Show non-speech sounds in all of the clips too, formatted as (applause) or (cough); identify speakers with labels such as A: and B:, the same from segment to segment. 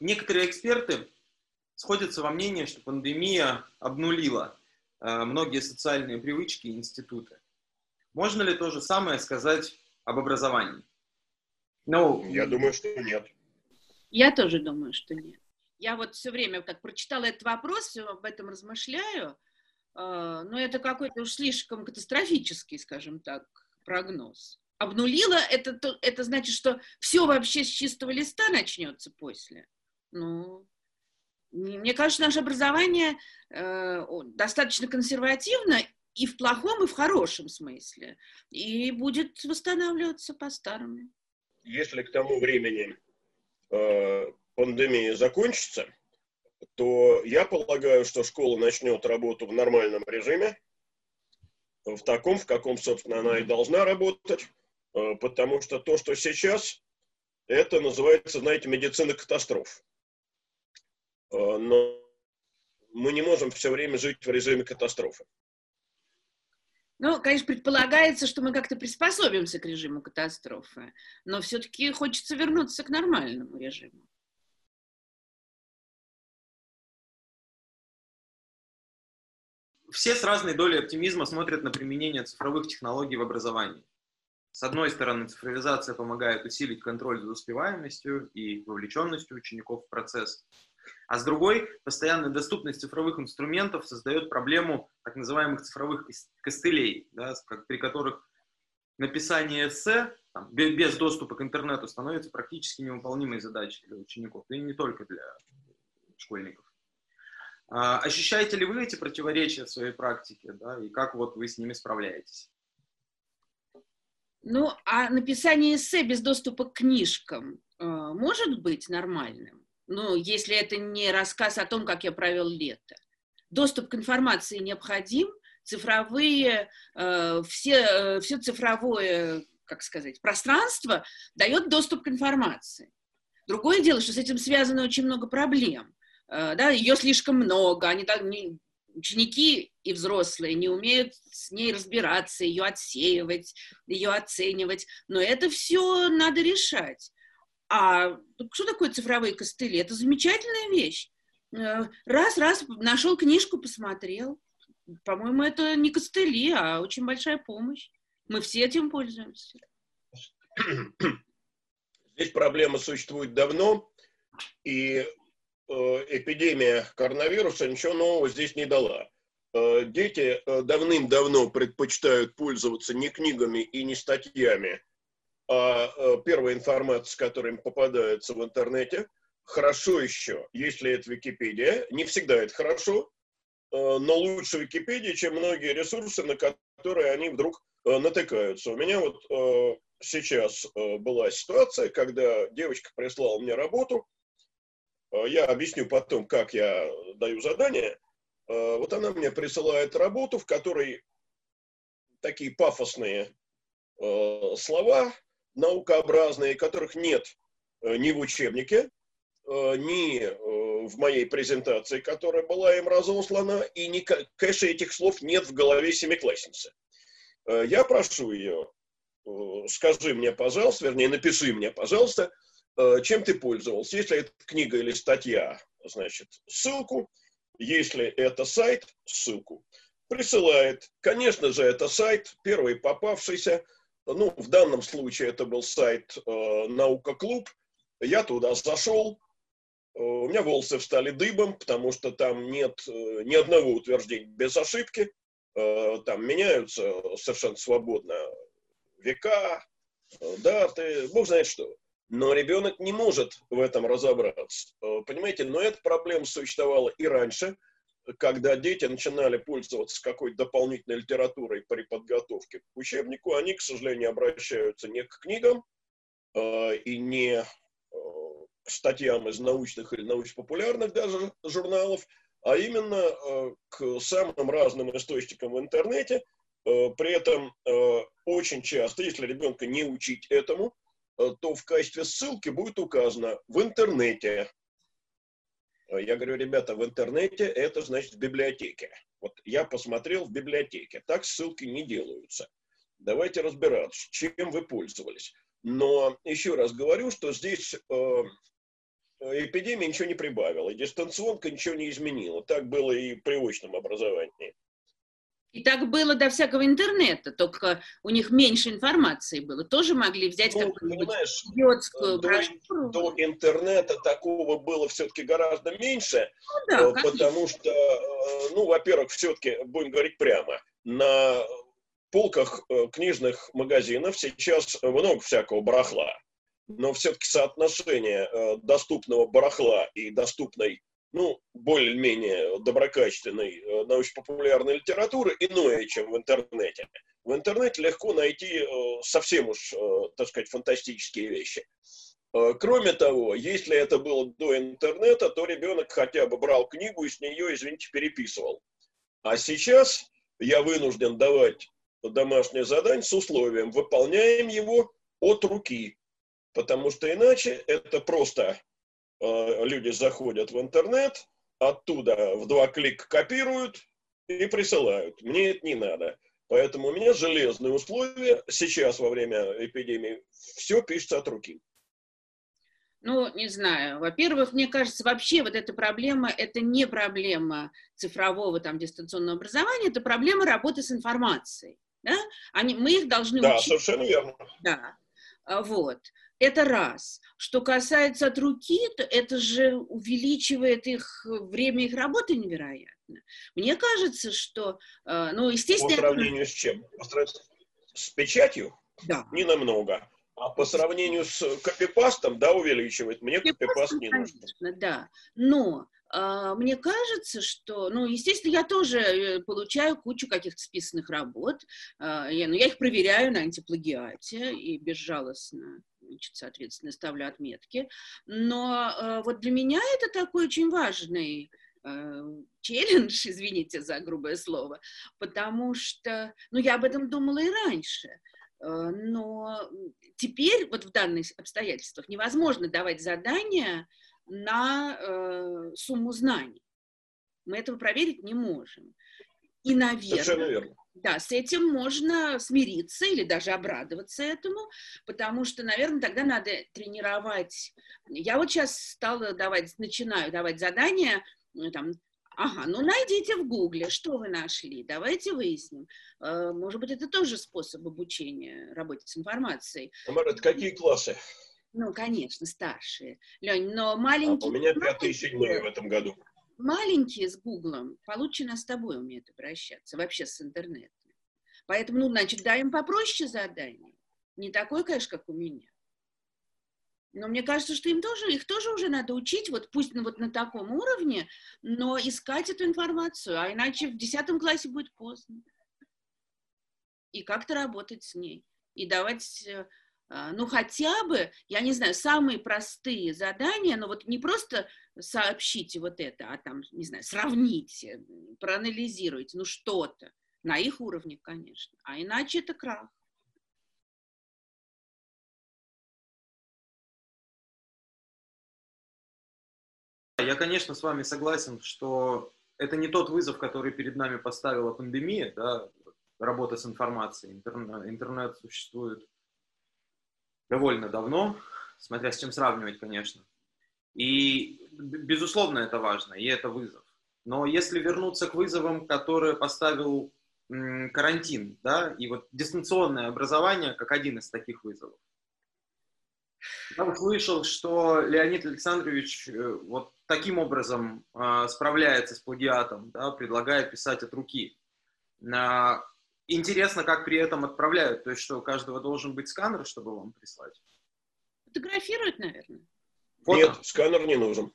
A: Некоторые эксперты сходятся во мнении, что пандемия обнулила э, многие социальные привычки и институты. Можно ли то же самое сказать об образовании?
B: Ну, я думаю, что нет.
C: Я тоже думаю, что нет. Я вот все время, как прочитала этот вопрос, все об этом размышляю, э, но это какой-то уж слишком катастрофический, скажем так, прогноз. Обнулила, это, это значит, что все вообще с чистого листа начнется после. Ну, мне кажется, наше образование э, достаточно консервативно и в плохом, и в хорошем смысле. И будет восстанавливаться по-старому.
B: Если к тому времени э, пандемия закончится, то я полагаю, что школа начнет работу в нормальном режиме, в таком, в каком, собственно, она и должна работать, э, потому что то, что сейчас, это называется, знаете, медицина катастроф. Э, но мы не можем все время жить в режиме катастрофы.
C: Ну, конечно, предполагается, что мы как-то приспособимся к режиму катастрофы, но все-таки хочется вернуться к нормальному режиму.
A: Все с разной долей оптимизма смотрят на применение цифровых технологий в образовании. С одной стороны, цифровизация помогает усилить контроль за успеваемостью и вовлеченностью учеников в процесс. А с другой, постоянная доступность цифровых инструментов создает проблему так называемых цифровых костылей, да, при которых написание эссе там, без доступа к интернету становится практически невыполнимой задачей для учеников, и не только для школьников. А, ощущаете ли вы эти противоречия в своей практике, да, и как вот вы с ними справляетесь?
C: Ну, а написание эссе без доступа к книжкам э, может быть нормальным? Ну, если это не рассказ о том, как я провел лето. Доступ к информации необходим, цифровые, э, все, э, все цифровое, как сказать, пространство дает доступ к информации. Другое дело, что с этим связано очень много проблем. Э, да, ее слишком много, они, не, ученики и взрослые не умеют с ней разбираться, ее отсеивать, ее оценивать. Но это все надо решать. А что такое цифровые костыли? Это замечательная вещь. Э, раз, раз, нашел книжку, посмотрел. По-моему, это не костыли, а очень большая помощь. Мы все этим пользуемся.
B: Здесь проблема существует давно, и э, эпидемия коронавируса ничего нового здесь не дала. Э, дети э, давным-давно предпочитают пользоваться не книгами и не статьями, а э, первая информация, которая им попадается в интернете, хорошо еще, если это Википедия, не всегда это хорошо, э, но лучше Википедия, чем многие ресурсы, на которые они вдруг э, натыкаются. У меня вот сейчас была ситуация, когда девочка прислала мне работу, я объясню потом, как я даю задание. Вот она мне присылает работу, в которой такие пафосные слова, наукообразные, которых нет э, ни в учебнике, э, ни э, в моей презентации, которая была им разослана, и, ни, конечно, этих слов нет в голове семиклассницы. Я прошу ее, скажи мне, пожалуйста, вернее, напиши мне, пожалуйста, чем ты пользовался. Если это книга или статья, значит, ссылку. Если это сайт, ссылку. Присылает. Конечно же, это сайт, первый попавшийся – ну, в данном случае это был сайт э, «Наука Клуб». Я туда зашел, э, у меня волосы встали дыбом, потому что там нет э, ни одного утверждения без ошибки. Э, там меняются совершенно свободно века, э, даты, бог знает что. Но ребенок не может в этом разобраться. Понимаете, но эта проблема существовала и раньше – когда дети начинали пользоваться какой-то дополнительной литературой при подготовке к учебнику, они, к сожалению, обращаются не к книгам э, и не э, к статьям из научных или научно-популярных даже журналов, а именно э, к самым разным источникам в интернете. Э, при этом э, очень часто, если ребенка не учить этому, э, то в качестве ссылки будет указано в интернете я говорю, ребята, в интернете это значит в библиотеке. Вот я посмотрел в библиотеке. Так ссылки не делаются. Давайте разбираться, чем вы пользовались. Но еще раз говорю, что здесь э, эпидемия ничего не прибавила, дистанционка ничего не изменила. Так было и в привычном образовании.
C: И так было до всякого интернета, только у них меньше информации было. Тоже могли взять ну, какую-нибудь идиотскую
B: до, брошюру. До интернета такого было все-таки гораздо меньше, ну, да, э, потому что, э, ну, во-первых, все-таки, будем говорить прямо, на полках э, книжных магазинов сейчас много всякого барахла, но все-таки соотношение доступного барахла и доступной ну, более-менее доброкачественной э, научно-популярной литературы иное, чем в интернете. В интернете легко найти э, совсем уж, э, так сказать, фантастические вещи. Кроме того, если это было до интернета, то ребенок хотя бы брал книгу и с нее, извините, переписывал. А сейчас я вынужден давать домашнее задание с условием, выполняем его от руки, потому что иначе это просто люди заходят в интернет, оттуда в два клика копируют и присылают. Мне это не надо. Поэтому у меня железные условия. Сейчас, во время эпидемии, все пишется от руки.
C: Ну, не знаю. Во-первых, мне кажется, вообще вот эта проблема, это не проблема цифрового там дистанционного образования, это проблема работы с информацией. Да? Они, мы их должны
B: да, учить. Да, совершенно верно.
C: Да. А, вот. Это раз. Что касается от руки, то это же увеличивает их время их работы невероятно. Мне кажется, что, э, ну, естественно...
B: По сравнению с чем? С печатью? Да. Не намного. А по сравнению с копипастом, да, увеличивает. Мне копипаст не нужен.
C: Конечно, да. Но мне кажется, что, ну, естественно, я тоже э, получаю кучу каких-то списанных работ, а, я, ну, я их проверяю на антиплагиате и безжалостно, значит, соответственно, ставлю отметки, но а, вот для меня это такой очень важный челлендж, (laughs) извините за грубое слово, потому что, ну, я об этом думала и раньше, но теперь вот в данных обстоятельствах невозможно давать задания, на э, сумму знаний. Мы этого проверить не можем. И, наверное, да, с этим можно смириться или даже обрадоваться этому, потому что, наверное, тогда надо тренировать. Я вот сейчас стала давать, начинаю давать задания, э, там, ага, ну найдите в Гугле, что вы нашли, давайте выясним. Э, может быть, это тоже способ обучения работе с информацией.
B: Тамара, это какие классы?
C: Ну, конечно, старшие. Лень, но маленькие...
B: А у меня пятый седьмой в этом году.
C: Маленькие с Гуглом получше нас с тобой умеют обращаться, вообще с интернетом. Поэтому, ну, значит, дай им попроще задание. Не такой, конечно, как у меня. Но мне кажется, что им тоже, их тоже уже надо учить, вот пусть ну, вот на таком уровне, но искать эту информацию, а иначе в десятом классе будет поздно. И как-то работать с ней. И давать э, а, ну, хотя бы, я не знаю, самые простые задания, но вот не просто сообщите вот это, а там, не знаю, сравните, проанализируйте, ну, что-то. На их уровне, конечно. А иначе это крах.
A: Я, конечно, с вами согласен, что это не тот вызов, который перед нами поставила пандемия, да, работа с информацией. Интернет, интернет существует довольно давно, смотря с чем сравнивать, конечно. И, безусловно, это важно, и это вызов. Но если вернуться к вызовам, которые поставил карантин, да, и вот дистанционное образование как один из таких вызовов. Я услышал, что Леонид Александрович э, вот таким образом э, справляется с плагиатом, да, предлагает писать от руки. Интересно, как при этом отправляют. То есть, что у каждого должен быть сканер, чтобы вам прислать?
C: Фотографируют, наверное.
B: Фото? Нет, сканер не нужен.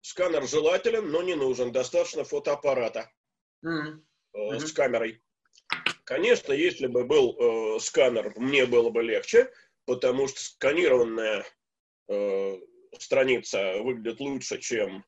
B: Сканер желателен, но не нужен. Достаточно фотоаппарата mm-hmm. э, с камерой. Конечно, если бы был э, сканер, мне было бы легче, потому что сканированная э, страница выглядит лучше, чем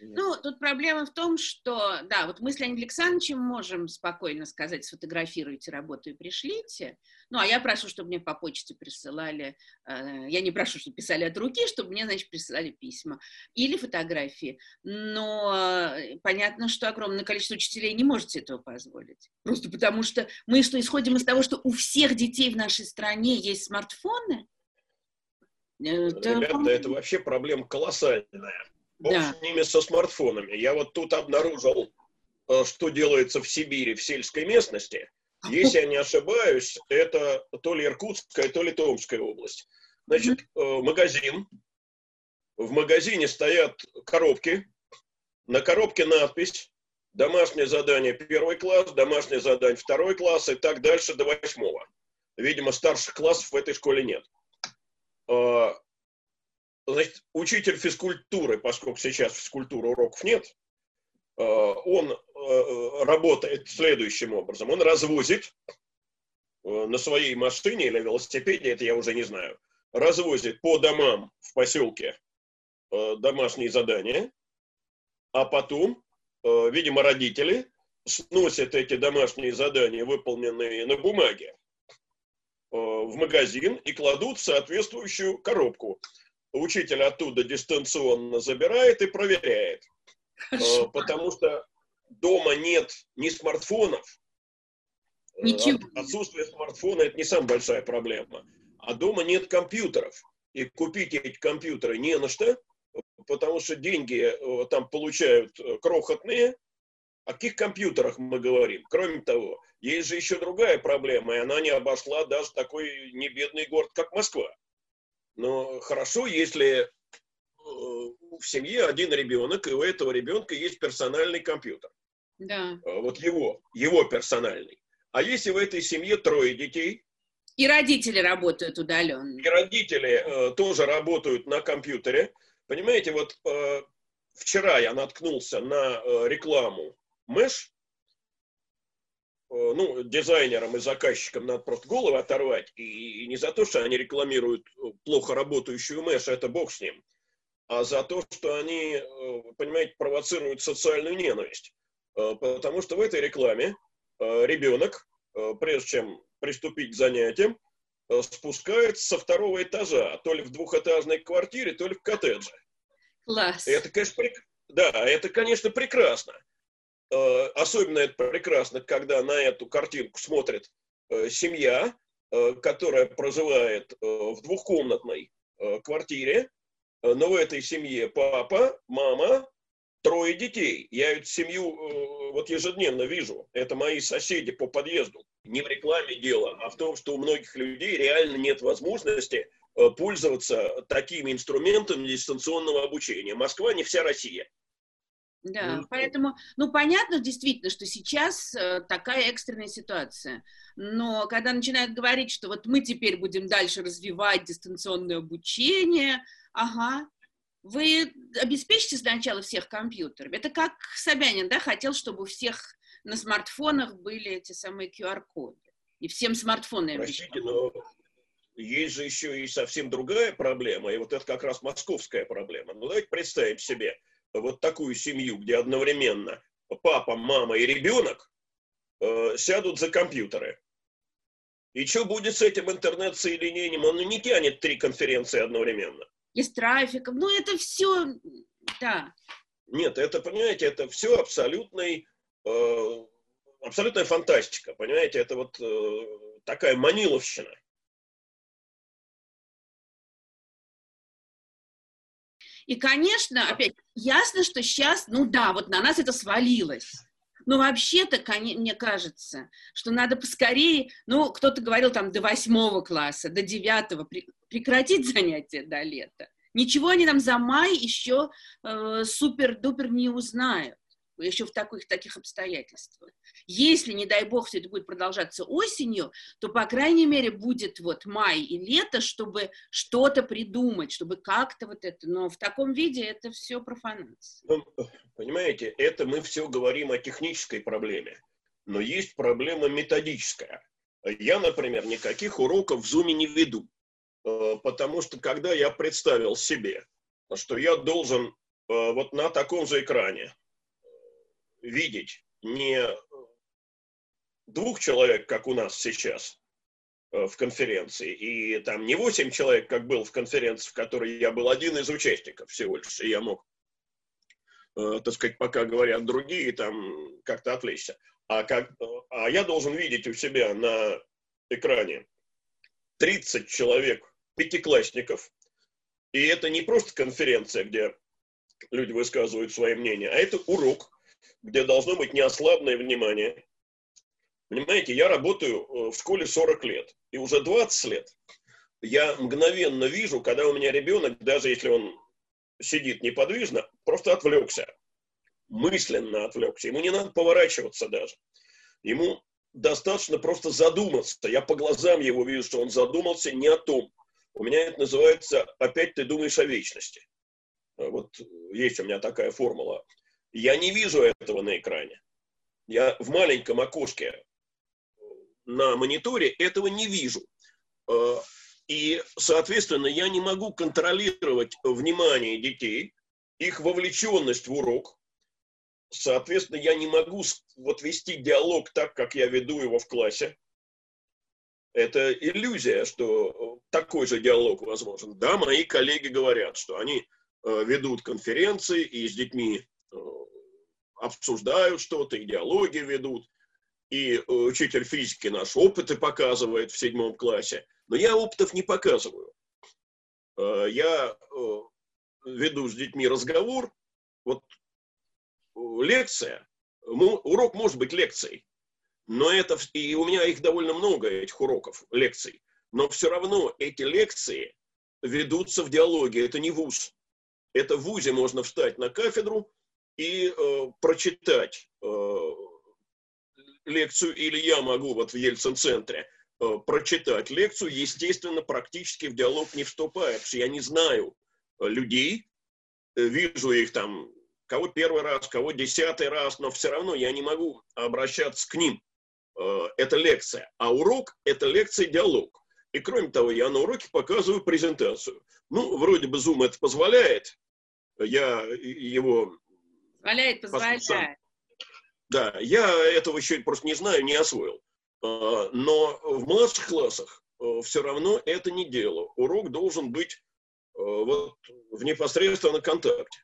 C: Ну, тут проблема в том, что, да, вот мы с Леонидом Александровичем можем спокойно сказать, сфотографируйте работу и пришлите. Ну, а я прошу, чтобы мне по почте присылали, э, я не прошу, чтобы писали от руки, чтобы мне, значит, присылали письма или фотографии. Но э, понятно, что огромное количество учителей не может себе этого позволить. Просто потому что мы что, исходим из того, что у всех детей в нашей стране есть смартфоны?
B: Это, Ребята, это вообще проблема колоссальная. Бог да. с ними со смартфонами. Я вот тут обнаружил, э, что делается в Сибири, в сельской местности. Если я не ошибаюсь, это то ли Иркутская, то ли Томская область. Значит, э, магазин. В магазине стоят коробки. На коробке надпись «Домашнее задание первый класс», «Домашнее задание второй класс» и так дальше до восьмого. Видимо, старших классов в этой школе нет. Э, Значит, учитель физкультуры, поскольку сейчас физкультуры уроков нет, э, он э, работает следующим образом. Он развозит на своей машине или велосипеде, это я уже не знаю, развозит по домам в поселке домашние задания, а потом, видимо, родители сносят эти домашние задания, выполненные на бумаге, в магазин и кладут соответствующую коробку учитель оттуда дистанционно забирает и проверяет. Хорошо. Э, потому что дома нет ни смартфонов. Э, Ничего. Отсутствие смартфона – это не самая большая проблема. А дома нет компьютеров. И купить эти компьютеры не на что, потому что деньги э, там получают крохотные. О каких компьютерах мы говорим? Кроме того, есть же еще другая проблема, и она не обошла даже такой небедный город, как Москва. Но хорошо, если э, в семье один ребенок, и у этого ребенка есть персональный компьютер.
C: Да.
B: А вот его, его персональный. А если в этой семье трое детей?
C: И родители работают удаленно.
B: И родители э, тоже работают на компьютере. Понимаете, вот э, вчера я наткнулся на э, рекламу Мэш, Э, ну, дизайнерам и заказчикам надо просто головы оторвать. И, не за то, что они рекламируют э, плохо работающую мэш, это бог с ним, а за то, что они, э, понимаете, провоцируют социальную ненависть. Потому что в этой рекламе ребенок, прежде чем приступить к занятиям, спускается со второго этажа, то ли в двухэтажной квартире, то ли в коттедже.
C: Класс.
B: Это, конечно, прек... да, это, конечно, прекрасно. Э, особенно это прекрасно, когда на эту картинку смотрит э, семья, э, которая проживает в двухкомнатной квартире, но в этой семье папа, мама, трое детей. Я эту семью вот ежедневно вижу. Это мои соседи по подъезду. Не в рекламе дело, а в том, что у многих людей реально нет возможности пользоваться такими инструментами дистанционного обучения. Москва не вся Россия.
C: Да, ну, поэтому, ну, понятно действительно, что сейчас э, такая экстренная ситуация. Но когда начинают говорить, что вот мы теперь будем дальше развивать дистанционное обучение, ага, вы обеспечите сначала всех компьютерами. Это как Собянин, да, хотел, чтобы у всех на смартфонах были эти самые QR-коды. И всем смартфоны.
B: Простите, но есть же еще и совсем другая проблема, и вот это как раз московская проблема. Ну, давайте представим себе, вот такую семью, где одновременно папа, мама и ребенок э, сядут за компьютеры. И что будет с этим интернет-соединением? Он не тянет три конференции одновременно.
C: И с трафиком. Ну, это все, да.
B: Нет, это, понимаете, это все абсолютный, э, абсолютная фантастика, понимаете, это вот э, такая маниловщина.
C: И, конечно, опять, ясно, что сейчас, ну да, вот на нас это свалилось. Но вообще-то, мне кажется, что надо поскорее, ну, кто-то говорил там до восьмого класса, до девятого, прекратить (laughs) занятия до лета. Ничего они нам за май еще э, супер-дупер не узнают еще в таких, таких обстоятельствах. Если, не дай бог, все это будет продолжаться осенью, то, по крайней мере, будет вот май и лето, чтобы что-то придумать, чтобы как-то вот это. Но в таком виде это все профанация.
B: Ну, понимаете, это мы все говорим о технической проблеме. Но есть проблема методическая. Я, например, никаких уроков в Zoom не веду. Э, потому что когда я представил себе, что я должен вот на таком же экране видеть не двух человек, как у нас сейчас в конференции, и там не восемь человек, как был в конференции, в которой я был один из участников всего лишь, и я мог, так сказать, пока говорят другие, там как-то отвлечься. А, как, а я должен видеть у себя на экране 30 человек, пятиклассников. И это не просто конференция, где люди высказывают свои мнения, а это урок, где должно быть неослабное внимание. Понимаете, я работаю э, в школе 40 лет, и уже 20 лет я мгновенно вижу, когда у меня ребенок, даже если он сидит неподвижно, просто отвлекся, мысленно отвлекся. Ему не надо поворачиваться даже. Ему достаточно просто задуматься. Я по глазам его вижу, что он задумался не о том. У меня это называется «опять ты думаешь о вечности». Вот есть у меня такая формула. Я не вижу этого на экране. Я в маленьком окошке на мониторе этого не вижу. И, соответственно, я не могу контролировать внимание детей, их вовлеченность в урок, Соответственно, я не могу вот вести диалог так, как я веду его в классе. Это иллюзия, что такой же диалог возможен. Да, мои коллеги говорят, что они э, ведут конференции и с детьми э, обсуждают что-то, идеологии ведут. И э, учитель физики наш опыты показывает в седьмом классе. Но я опытов не показываю. Я веду с детьми разговор, вот лекция, урок может быть лекцией, но это, и у меня их довольно много, этих уроков, лекций, но все равно эти лекции ведутся в диалоге, это не вуз. Это в ВУЗе можно встать на кафедру и э, прочитать э, лекцию, или я могу вот в Ельцин-центре э, прочитать лекцию, естественно, практически в диалог не вступая, потому что я не знаю людей, э, вижу их там кого первый раз, кого десятый раз, но все равно я не могу обращаться к ним. Э, это лекция. А урок – это лекция-диалог. И кроме того, я на уроке показываю презентацию. Ну, вроде бы Zoom это позволяет. Я его...
C: Позволяет, позволяет.
B: Да, я этого еще просто не знаю, не освоил. Э, но в младших классах э, все равно это не дело. Урок должен быть вот в непосредственном контакте.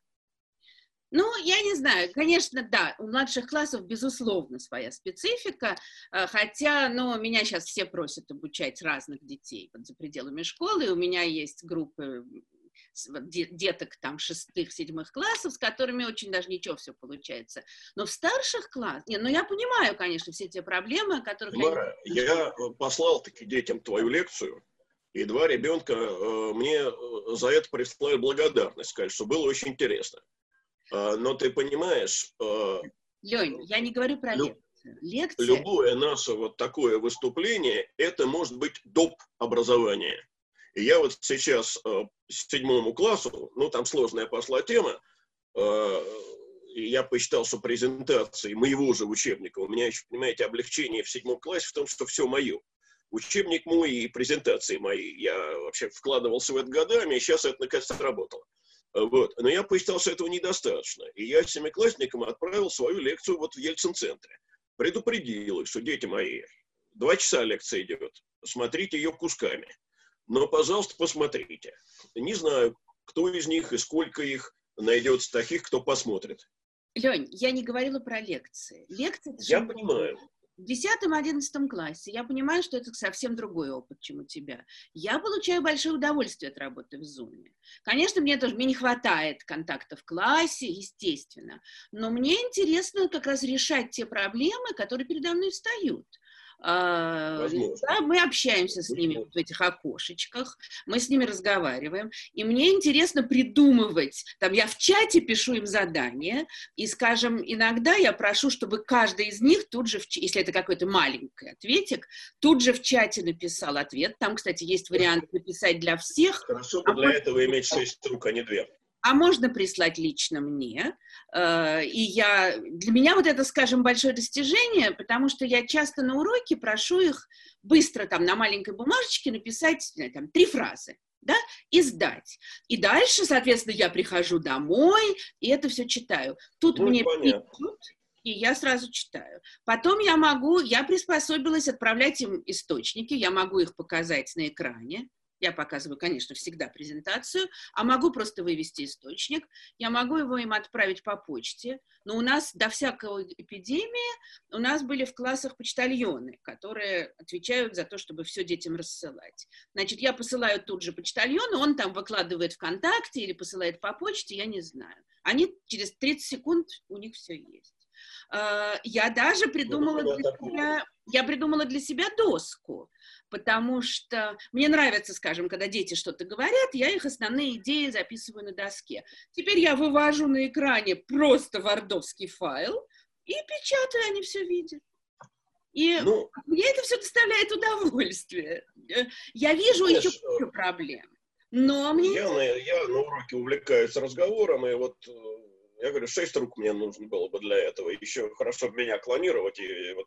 C: Ну, я не знаю, конечно, да, у младших классов, безусловно, своя специфика, хотя, ну, меня сейчас все просят обучать разных детей вот, за пределами школы, у меня есть группы деток там шестых, седьмых классов, с которыми очень даже ничего все получается. Но в старших классах, не, ну я понимаю, конечно, все те проблемы, о которых...
B: Мара, я, я э, послал таки детям твою лекцию, и два ребенка э, мне за это прислали благодарность, сказали, что было очень интересно. А, но ты понимаешь... А,
C: Лень, я не говорю про лекцию.
B: Лекция... Любое наше вот такое выступление, это может быть доп. образование. И я вот сейчас э, седьмому классу, ну там сложная пошла тема, э, я посчитал, что презентации моего же учебника, у меня еще, понимаете, облегчение в седьмом классе в том, что все мое. Учебник мой и презентации мои. Я вообще вкладывался в это годами, и сейчас это наконец сработало. Вот. Но я посчитал, что этого недостаточно. И я семиклассникам отправил свою лекцию вот в Ельцин-центре. Предупредил их, что, дети мои, два часа лекция идет, смотрите ее кусками. Но, пожалуйста, посмотрите. Не знаю, кто из них и сколько их найдется таких, кто посмотрит.
C: Лень, я не говорила про лекции. Лекции...
B: Я понимаю
C: в 10-11 классе я понимаю, что это совсем другой опыт, чем у тебя. Я получаю большое удовольствие от работы в Zoom. Конечно, мне тоже мне не хватает контакта в классе, естественно, но мне интересно как раз решать те проблемы, которые передо мной встают. А, да, мы общаемся с ними вот в этих окошечках, мы с ними разговариваем, и мне интересно придумывать, там я в чате пишу им задания, и, скажем, иногда я прошу, чтобы каждый из них тут же, в, если это какой-то маленький ответик, тут же в чате написал ответ, там, кстати, есть вариант написать для всех.
B: Хорошо а для этого иметь шесть рук, а не две
C: а можно прислать лично мне. Э, и я, для меня вот это, скажем, большое достижение, потому что я часто на уроке прошу их быстро там на маленькой бумажечке написать там, три фразы. да, и сдать. И дальше, соответственно, я прихожу домой, и это все читаю. Тут ну, мне пишут, и я сразу читаю. Потом я могу, я приспособилась отправлять им источники, я могу их показать на экране, я показываю, конечно, всегда презентацию, а могу просто вывести источник, я могу его им отправить по почте, но у нас до всякой эпидемии у нас были в классах почтальоны, которые отвечают за то, чтобы все детям рассылать. Значит, я посылаю тут же почтальону, он там выкладывает ВКонтакте или посылает по почте, я не знаю. Они через 30 секунд, у них все есть. А, я даже придумала для себя, я придумала для себя доску, потому что мне нравится, скажем, когда дети что-то говорят, я их основные идеи записываю на доске. Теперь я вывожу на экране просто вардовский файл и печатаю, они все видят. И ну, мне это все доставляет удовольствие. Я вижу знаешь, еще кучу проблем. Но мне...
B: Я на, я на уроке увлекаюсь разговором, и вот э, я говорю, шесть рук мне нужно было бы для этого. Еще хорошо меня клонировать и, и вот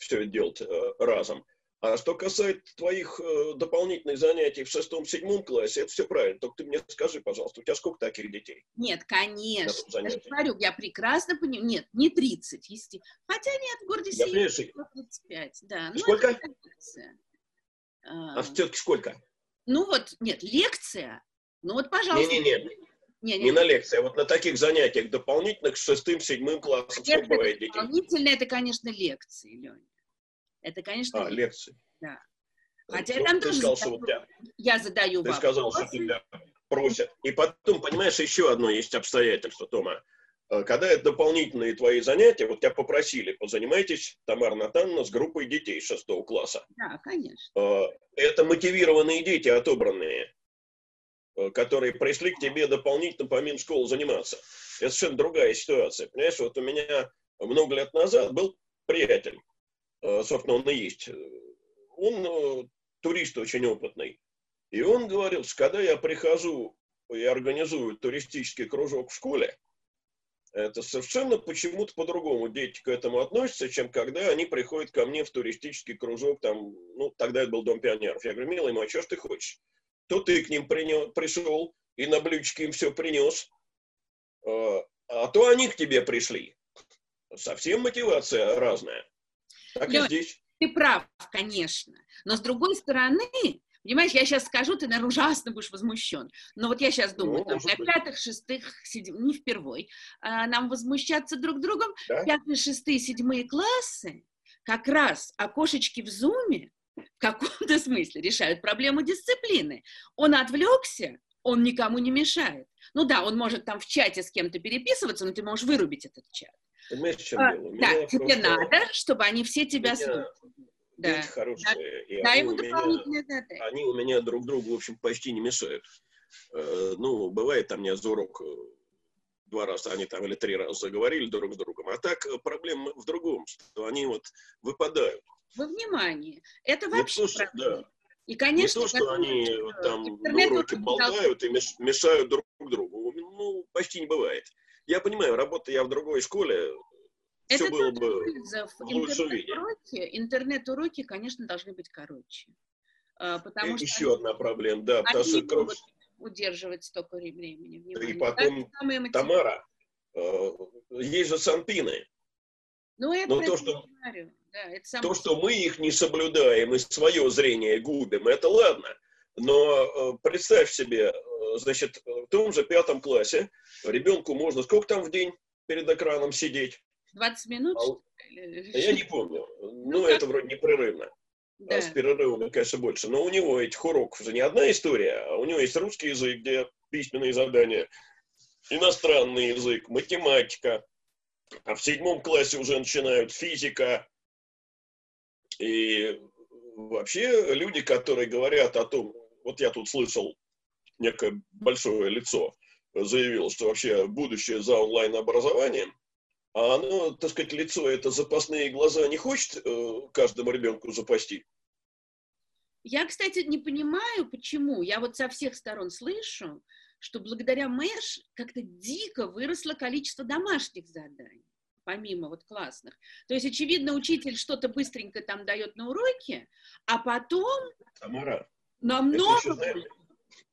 B: все делать э, разом. А что касается твоих э, дополнительных занятий в шестом-седьмом классе, это все правильно. Только ты мне скажи, пожалуйста, у тебя сколько таких детей?
C: Нет, конечно. Я же говорю, я прекрасно понимаю. Нет, не 30, естественно. Хотя нет, в городе
B: я
C: 35. Да.
B: Сколько? А, а все-таки сколько?
C: Ну вот, нет, лекция. Ну вот, пожалуйста.
B: Не-не-не. Не, не, не на лекции, а вот на таких занятиях дополнительных с шестым, седьмым классом сколько бывает детей?
C: Дополнительно это, конечно, лекции, Леня. Это, конечно...
B: А, лекции.
C: Да. Хотя ну, там
B: ты тоже сказал, что вот тебя,
C: я задаю
B: Ты сказал, что тебя просят. И потом, понимаешь, еще одно есть обстоятельство, Тома. Э, когда это дополнительные твои занятия, вот тебя попросили, позанимайтесь, Тамара Натановна, с группой детей шестого класса.
C: Да, конечно.
B: Э, это мотивированные дети, отобранные. Э, которые пришли к тебе дополнительно помимо школы заниматься. Это совершенно другая ситуация. Понимаешь, вот у меня много лет назад был приятель, собственно, он и есть. Он э, турист очень опытный. И он говорил, что когда я прихожу и организую туристический кружок в школе, это совершенно почему-то по-другому дети к этому относятся, чем когда они приходят ко мне в туристический кружок, там, ну, тогда это был Дом пионеров. Я говорю, милый мой, а что ж ты хочешь? то ты к ним принес, пришел и на блюдечке им все принес, а, а то они к тебе пришли. Совсем мотивация разная. Так Лёнь, и здесь.
C: Ты прав, конечно. Но с другой стороны, Понимаешь, я сейчас скажу, ты, наверное, ужасно будешь возмущен. Но вот я сейчас думаю, ну, там, для пятых, шестых, седьмых, не впервой, а, нам возмущаться друг другом. Да? Пятые, шестые, седьмые классы как раз окошечки в зуме в каком-то смысле решают проблему дисциплины. Он отвлекся, он никому не мешает. Ну да, он может там в чате с кем-то переписываться, но ты можешь вырубить этот чат.
B: Понимаешь, в чем а, дело?
C: Да, тебе просто... надо, чтобы они все тебя слушали.
B: Да. хорошие. Да, и да, они, у меня, они у меня друг другу, в общем, почти не мешают. Э, ну, бывает там не за урок э, два раза они там или три раза заговорили друг с другом. А так э, проблема в другом, что они вот выпадают
C: во внимание. Это вообще
B: не то, да.
C: И, конечно,
B: не то, что они там на уроке болтают и мешают друг другу. Ну, почти не бывает. Я понимаю, работа я в другой школе, это все было бы лучше
C: интернет-уроки, интернет-уроки, конечно, должны быть короче. А, потому
B: и что еще одна проблема, да, потому что
C: кроме... удерживать столько времени. Внимания.
B: И потом, Тамара, э, есть же санпины.
C: Ну, это Но то, что... говорю.
B: Да, это. То, что мы их не соблюдаем и свое зрение губим, это ладно. Но э, представь себе, э, значит, в том же пятом классе ребенку можно сколько там в день перед экраном сидеть?
C: 20 минут?
B: А, я не помню. Ну, ну это вроде непрерывно. Да. А с перерывами, конечно, больше. Но у него этих уроков же не одна история, а у него есть русский язык, где письменные задания, иностранный язык, математика. А в седьмом классе уже начинают физика, и вообще люди, которые говорят о том, вот я тут слышал некое большое лицо, заявил, что вообще будущее за онлайн-образованием, а оно, так сказать, лицо это запасные глаза не хочет э, каждому ребенку запасти?
C: Я, кстати, не понимаю, почему. Я вот со всех сторон слышу, что благодаря МЭШ как-то дико выросло количество домашних заданий помимо вот классных. То есть, очевидно, учитель что-то быстренько там дает на уроке, а потом
B: Тамара,
C: намного,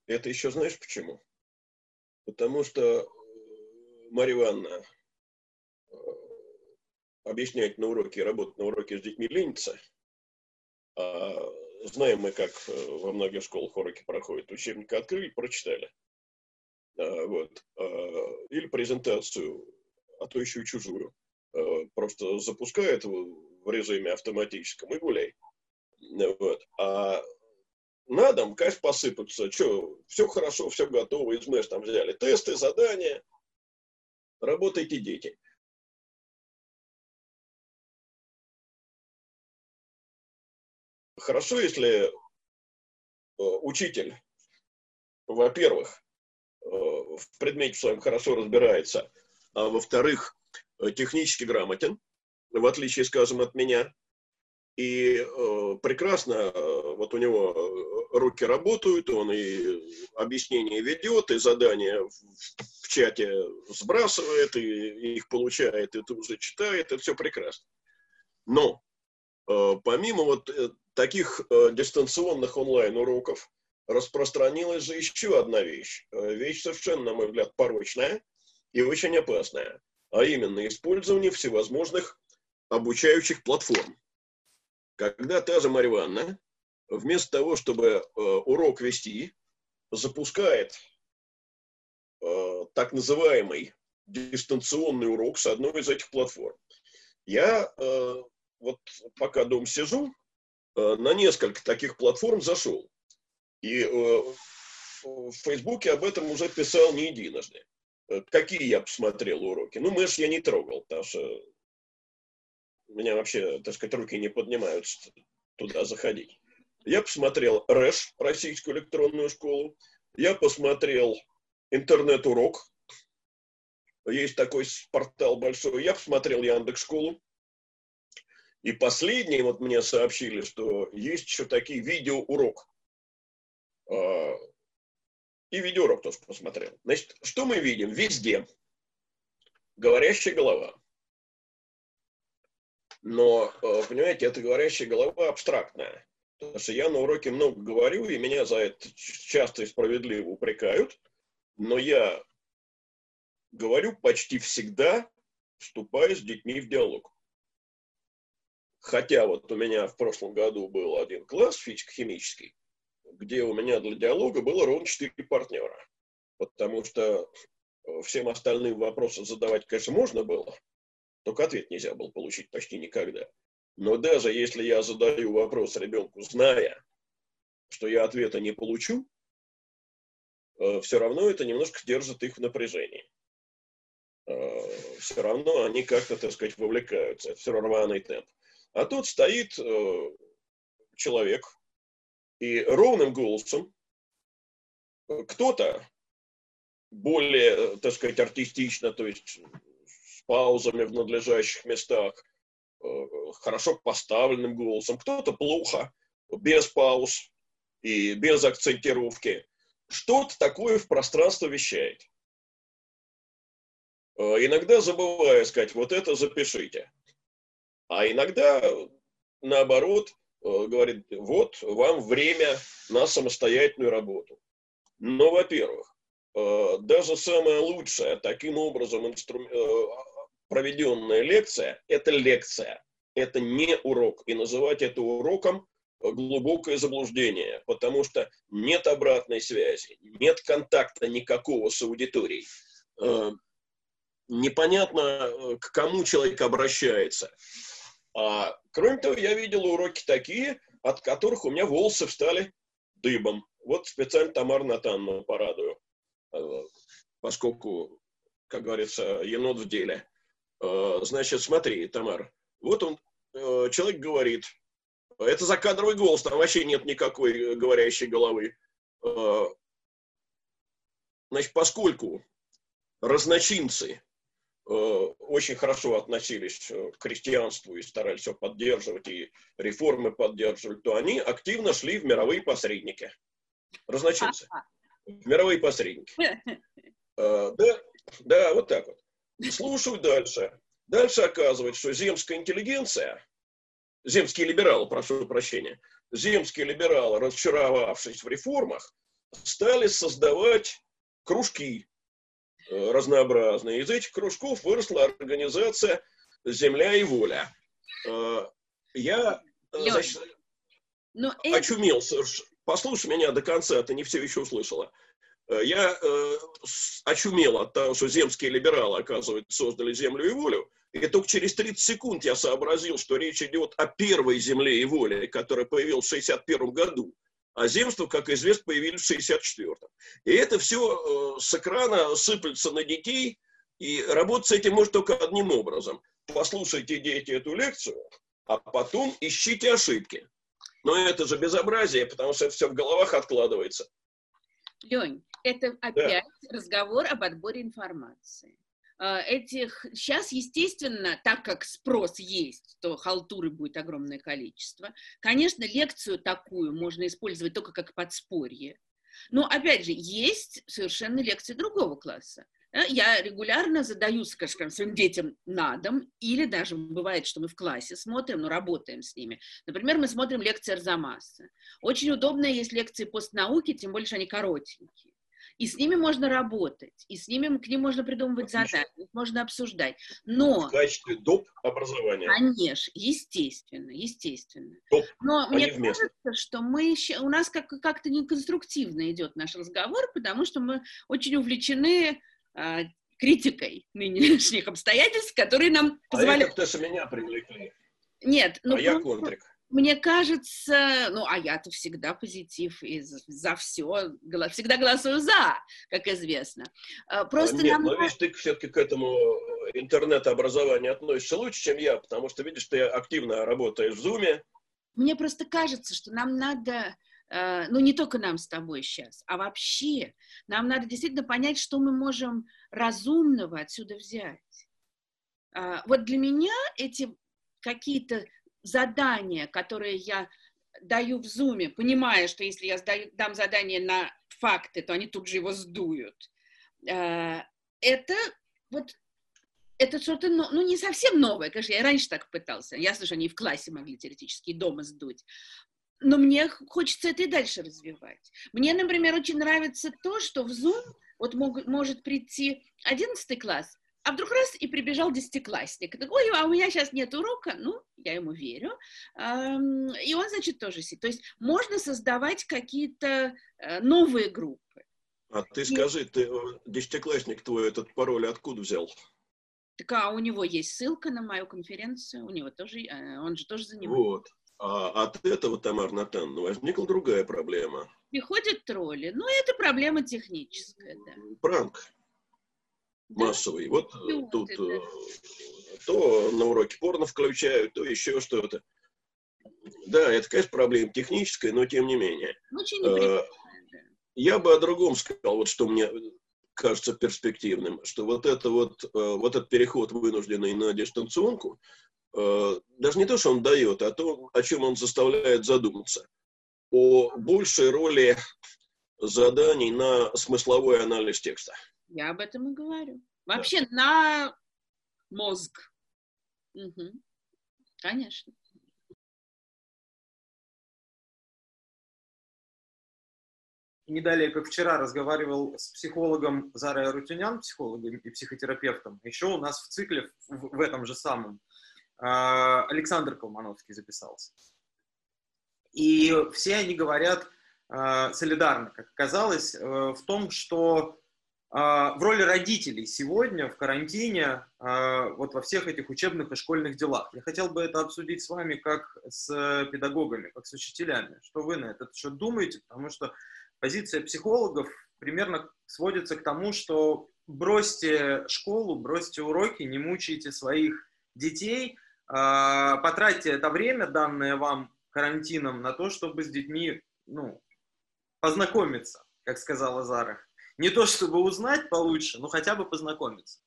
B: Это еще знаешь почему? Потому что э, Марья Ивановна э, объяснять на уроке, работать на уроке с детьми ленится. А знаем мы, как э, во многих школах уроки проходят. Учебник открыли, прочитали. А, вот. А, или презентацию, а то еще и чужую. Просто запускает в режиме автоматическом и гуляй. Вот. А на дом, конечно, посыпаться. Что, все хорошо, все готово, из МЭШ там взяли тесты, задания. Работайте, дети. Хорошо, если э, учитель, во-первых, э, в предмете своем хорошо разбирается, а во-вторых, э, технически грамотен, в отличие, скажем, от меня – и э, прекрасно, э, вот у него э, руки работают, он и объяснение ведет, и задания в, в чате сбрасывает, и их получает, и тут же читает, это все прекрасно. Но э, помимо вот э, таких э, дистанционных онлайн-уроков, распространилась же еще одна вещь. Э, вещь совершенно, на мой взгляд, порочная и очень опасная. А именно использование всевозможных обучающих платформ когда та же Марья Ивановна, вместо того, чтобы э, урок вести, запускает э, так называемый дистанционный урок с одной из этих платформ. Я э, вот пока дома сижу, э, на несколько таких платформ зашел. И э, в Фейсбуке об этом уже писал не единожды. Э, какие я посмотрел уроки? Ну, Мэш я не трогал, потому что у меня вообще, так сказать, руки не поднимаются туда заходить. Я посмотрел РЭШ, Российскую электронную школу. Я посмотрел интернет-урок. Есть такой портал большой. Я посмотрел Яндекс школу. И последнее, вот мне сообщили, что есть еще такие видеоурок. И видеоурок тоже посмотрел. Значит, что мы видим? Везде говорящая голова. Но, э, понимаете, эта говорящая голова абстрактная. Потому что я на уроке много говорю, и меня за это часто и справедливо упрекают. Но я говорю почти всегда, вступая с детьми в диалог. Хотя вот у меня в прошлом году был один класс физико-химический, где у меня для диалога было ровно четыре партнера. Потому что э, всем остальным вопросы задавать, конечно, можно было, только ответ нельзя было получить почти никогда. Но даже если я задаю вопрос ребенку, зная, что я ответа не получу, э, все равно это немножко держит их в напряжении. Э, все равно они как-то, так сказать, вовлекаются. Это все рваный темп. А тут стоит человек и ровным голосом кто-то более, так сказать, артистично, то есть паузами в надлежащих местах, э, хорошо поставленным голосом, кто-то плохо, без пауз и без акцентировки. Что-то такое в пространство вещает. Э, иногда забывая сказать, вот это запишите. А иногда, наоборот, э, говорит, вот вам время на самостоятельную работу. Но, во-первых, даже самое лучшее таким образом инструмент, проведенная лекция – это лекция, это не урок. И называть это уроком – глубокое заблуждение, потому что нет обратной связи, нет контакта никакого с аудиторией. Э, непонятно, э, к кому человек обращается. А, кроме того, я видел уроки такие, от которых у меня волосы встали дыбом. Вот специально Тамар Натанну порадую, э, поскольку, как говорится, енот в деле. Э, значит, смотри, Тамар, вот он, э, человек говорит, это закадровый голос, там вообще нет никакой говорящей головы. Значит, поскольку разночинцы очень хорошо относились к крестьянству и старались все поддерживать, и реформы поддерживать, то они активно шли в мировые посредники. Разночинцы. В мировые посредники. Да, да, вот так вот. Слушаю дальше. Дальше оказывается, что земская интеллигенция, земские либералы, прошу прощения, земские либералы, разочаровавшись в реформах, стали создавать кружки э, разнообразные. Из этих кружков выросла организация «Земля и воля». Э, я значит, Но это... очумел. Послушай меня до конца, ты не все еще услышала. Я э, очумел от того, что земские либералы, оказывается, создали землю и волю. И только через 30 секунд я сообразил, что речь идет о первой земле и воле, которая появилась в 61 году. А земства, как известно, появились в 64-м. И это все э, с экрана сыплется на детей, и работать с этим может только одним образом. Послушайте, дети, эту лекцию, а потом ищите ошибки. Но это же безобразие, потому что это все в головах откладывается.
C: Лень, это опять да. разговор об отборе информации. А, этих сейчас, естественно, так как спрос есть, то халтуры будет огромное количество. Конечно, лекцию такую можно использовать только как подспорье. Но, опять же, есть совершенно лекции другого класса. Я регулярно задаю, скажем, своим детям на дом, или даже бывает, что мы в классе смотрим, но работаем с ними. Например, мы смотрим лекции Арзамаса. Очень удобно есть лекции постнауки, тем более, что они коротенькие и с ними можно работать, и с ними, к ним можно придумывать Отлично. задания, их можно обсуждать. Но...
B: В качестве доп. образования.
C: Конечно, естественно, естественно.
B: Доп,
C: Но а мне кажется, что мы еще, у нас как- как-то неконструктивно идет наш разговор, потому что мы очень увлечены а, критикой нынешних обстоятельств, которые нам позволяют... А
B: это кто меня привлекли.
C: Нет,
B: ну... А я контрик.
C: Мне кажется, ну, а я-то всегда позитив и за, все, всегда голосую за, как известно.
B: А, просто Нет, нам... но видишь, ты все-таки к этому интернет-образованию относишься лучше, чем я, потому что, видишь, ты активно работаешь в Зуме.
C: Мне просто кажется, что нам надо, э, ну, не только нам с тобой сейчас, а вообще, нам надо действительно понять, что мы можем разумного отсюда взять. А, вот для меня эти какие-то задания, которые я даю в зуме, понимая, что если я сдаю, дам задание на факты, то они тут же его сдуют. Э, это вот это что-то, ну, не совсем новое, конечно, я раньше так пытался. Ясно, что они в классе могли теоретически дома сдуть. Но мне хочется это и дальше развивать. Мне, например, очень нравится то, что в Zoom вот мог, может прийти 11 класс, а вдруг раз и прибежал десятиклассник. Такой, а у меня сейчас нет урока. Ну, я ему верю. И он, значит, тоже сидит. То есть можно создавать какие-то э, новые группы.
B: А ты скажи, ты э, десятиклассник твой этот пароль откуда взял?
C: Так, а у него есть ссылка на мою конференцию, у него тоже, э, он же тоже занимается.
B: Вот. А от этого, Тамар Натановна, возникла другая проблема.
C: Приходят тролли. Ну, это проблема техническая, да.
B: Пранк массовый. Вот э, тут э, то на уроке порно включают, то еще что-то. Да, это, конечно, проблема техническая, но тем не менее. Очень э, я бы о другом сказал, вот что мне кажется перспективным, что вот это вот, вот этот переход вынужденный на дистанционку, даже не то, что он дает, а то, о чем он заставляет задуматься. О большей роли заданий на смысловой анализ текста.
C: Я об этом и говорю. Вообще на мозг. Угу. Конечно.
A: Не далее, как вчера, разговаривал с психологом Зарой Арутюнян, психологом и психотерапевтом. Еще у нас в цикле, в, в этом же самом, а, Александр Колмановский записался. И все они говорят а, солидарно, как оказалось, э, в том, что в роли родителей сегодня в карантине а, вот во всех этих учебных и школьных делах. Я хотел бы это обсудить с вами как с педагогами, как с учителями. Что вы на этот счет думаете? Потому что позиция психологов примерно сводится к тому, что бросьте школу, бросьте уроки, не мучайте своих детей, а, потратьте это время, данное вам карантином, на то, чтобы с детьми ну, познакомиться, как сказала Зара не то чтобы узнать получше, но хотя бы познакомиться.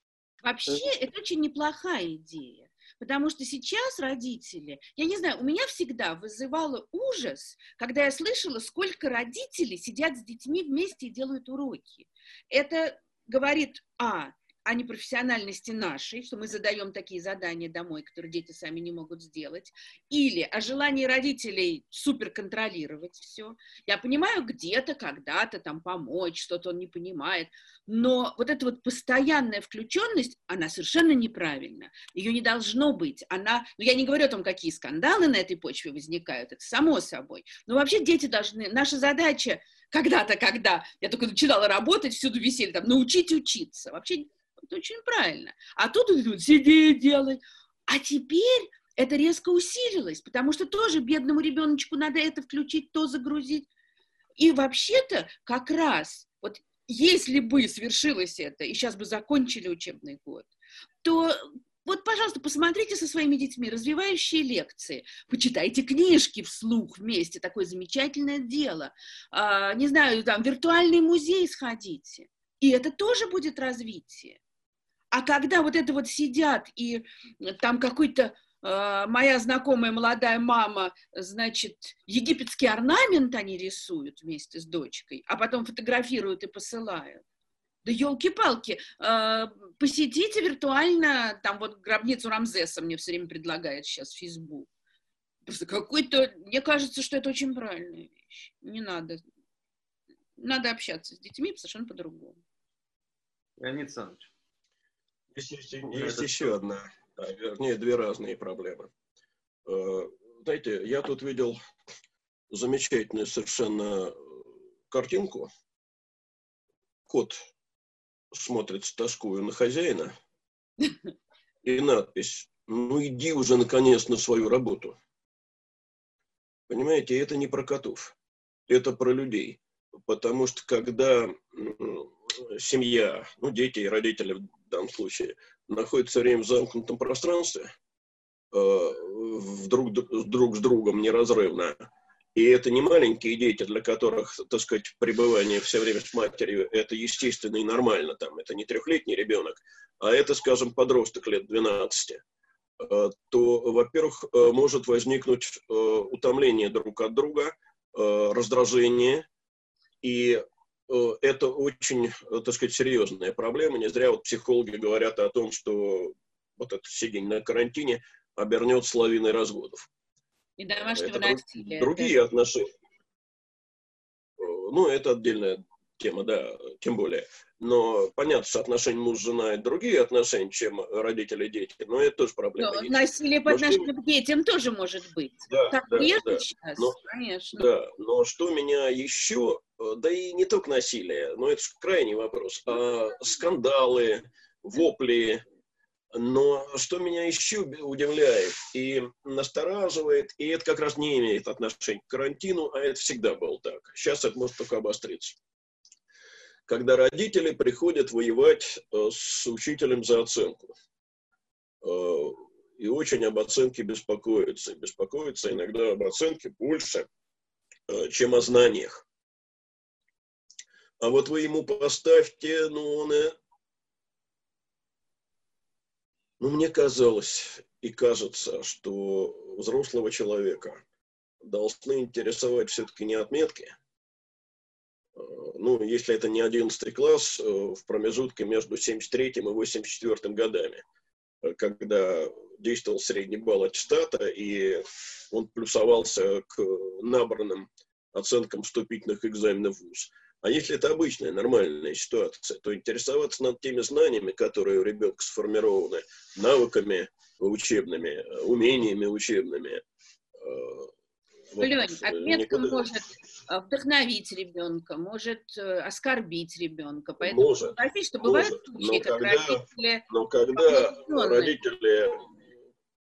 C: Вообще, это очень неплохая идея. Потому что сейчас родители, я не знаю, у меня всегда вызывало ужас, когда я слышала, сколько родителей сидят с детьми вместе и делают уроки. Это говорит, а, о непрофессиональности нашей, что мы задаем такие задания домой, которые дети сами не могут сделать, или о желании родителей супер контролировать все. Я понимаю, где-то, когда-то там помочь, что-то он не понимает, но вот эта вот постоянная включенность, она совершенно неправильна. Ее не должно быть. Она, ну я не говорю о том, какие скандалы на этой почве возникают, это само собой. Но вообще дети должны, наша задача когда-то, когда я только начинала работать, всюду висели там, научить учиться. Вообще, это очень правильно. А тут вот, сиди делай. А теперь это резко усилилось, потому что тоже бедному ребеночку надо это включить, то загрузить. И вообще-то как раз, вот если бы свершилось это, и сейчас бы закончили учебный год, то вот, пожалуйста, посмотрите со своими детьми развивающие лекции, почитайте книжки вслух вместе, такое замечательное дело. А, не знаю, там, виртуальный музей сходите. И это тоже будет развитие. А когда вот это вот сидят и там какой-то э, моя знакомая молодая мама, значит, египетский орнамент они рисуют вместе с дочкой, а потом фотографируют и посылают. Да елки-палки, э, посетите виртуально, там вот гробницу Рамзеса мне все время предлагает сейчас Facebook. Просто какой-то, мне кажется, что это очень правильная вещь. Не надо. Надо общаться с детьми совершенно по-другому.
A: Леонид Александрович.
B: Есть, есть, есть еще одна, вернее, две разные проблемы. Э, знаете, я тут видел замечательную совершенно картинку. Кот смотрит с тоскую на хозяина, (laughs) и надпись «Ну иди уже, наконец, на свою работу». Понимаете, это не про котов, это про людей. Потому что когда семья, ну, дети и родители в данном случае, находятся все время в замкнутом пространстве, э, друг, с другом неразрывно, и это не маленькие дети, для которых, так сказать, пребывание все время с матерью – это естественно и нормально. Там, это не трехлетний ребенок, а это, скажем, подросток лет 12 э, то, во-первых, э, может возникнуть э, утомление друг от друга, раздражение, и это очень, так сказать, серьезная проблема. Не зря вот психологи говорят о том, что вот это сидение на карантине обернется лавиной разводов.
C: И домашнего это насилия.
B: Другие это... отношения. Ну, это отдельная тема, да, тем более. Но понятно, что отношения муж-жена – это другие отношения, чем родители-дети, но это тоже проблема.
C: Но насилие по отношению что... к детям тоже может быть.
B: Да, так да, да.
C: сейчас, но, конечно.
B: Да, но что меня еще, да и не только насилие, но это крайний вопрос, а скандалы, вопли, но что меня еще удивляет и настораживает, и это как раз не имеет отношения к карантину, а это всегда было так. Сейчас это может только обостриться. Когда родители приходят воевать э, с учителем за оценку. Э, и очень об оценке беспокоятся. Беспокоятся иногда об оценке больше, э, чем о знаниях. А вот вы ему поставьте, ну, он ну, мне казалось и кажется, что взрослого человека должны интересовать все-таки не отметки. Э, ну, если это не 11 класс, э, в промежутке между 73 и 84 годами, э, когда действовал средний балл аттестата, и он плюсовался к набранным оценкам вступительных экзаменов в ВУЗ. А если это обычная, нормальная ситуация, то интересоваться над теми знаниями, которые у ребенка сформированы, навыками учебными, умениями учебными.
C: Э, вот, Лень, отметка никуда... может э, вдохновить ребенка, может э, оскорбить ребенка. Поэтому
B: может,
C: согласись, что бывают может. случаи,
B: но когда, родители... Но когда родители,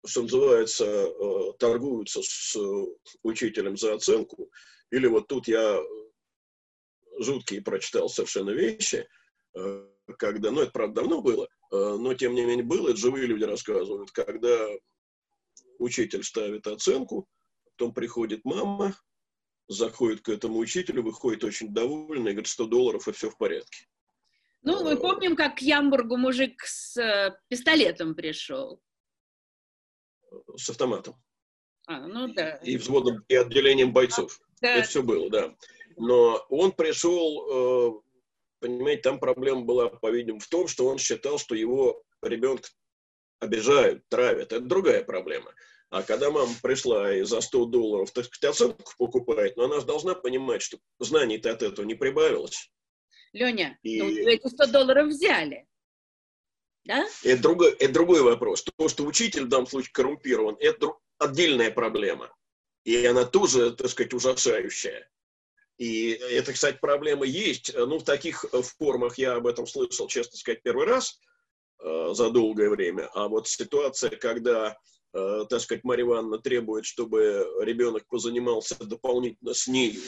B: что называется, торгуются с учителем за оценку, или вот тут я жуткие прочитал совершенно вещи, э, когда, ну, это, правда, давно было, э, но, тем не менее, было, это живые люди рассказывают, когда учитель ставит оценку, потом приходит мама, заходит к этому учителю, выходит очень довольный, и говорит, 100 долларов, и все в порядке.
C: Ну, мы э, помним, как к Ямбургу мужик с пистолетом пришел.
B: С автоматом.
C: А, ну да.
B: И взводом, и отделением бойцов. Да. Это все было, да но он пришел, э, понимаете, там проблема была, по-видимому, в том, что он считал, что его ребенка обижают, травят. Это другая проблема. А когда мама пришла и за 100 долларов, так сказать, оценку покупает, но она же должна понимать, что знаний-то от этого не прибавилось.
C: Леня, и... ну, эти 100 долларов взяли.
B: Да? Это, другой, это другой вопрос. То, что учитель в данном случае коррумпирован, это отдельная проблема. И она тоже, так сказать, ужасающая. И это, кстати, проблема есть. Ну, в таких формах я об этом слышал, честно сказать, первый раз э, за долгое время. А вот ситуация, когда, э, так сказать, Марья Ивановна требует, чтобы ребенок позанимался дополнительно с ней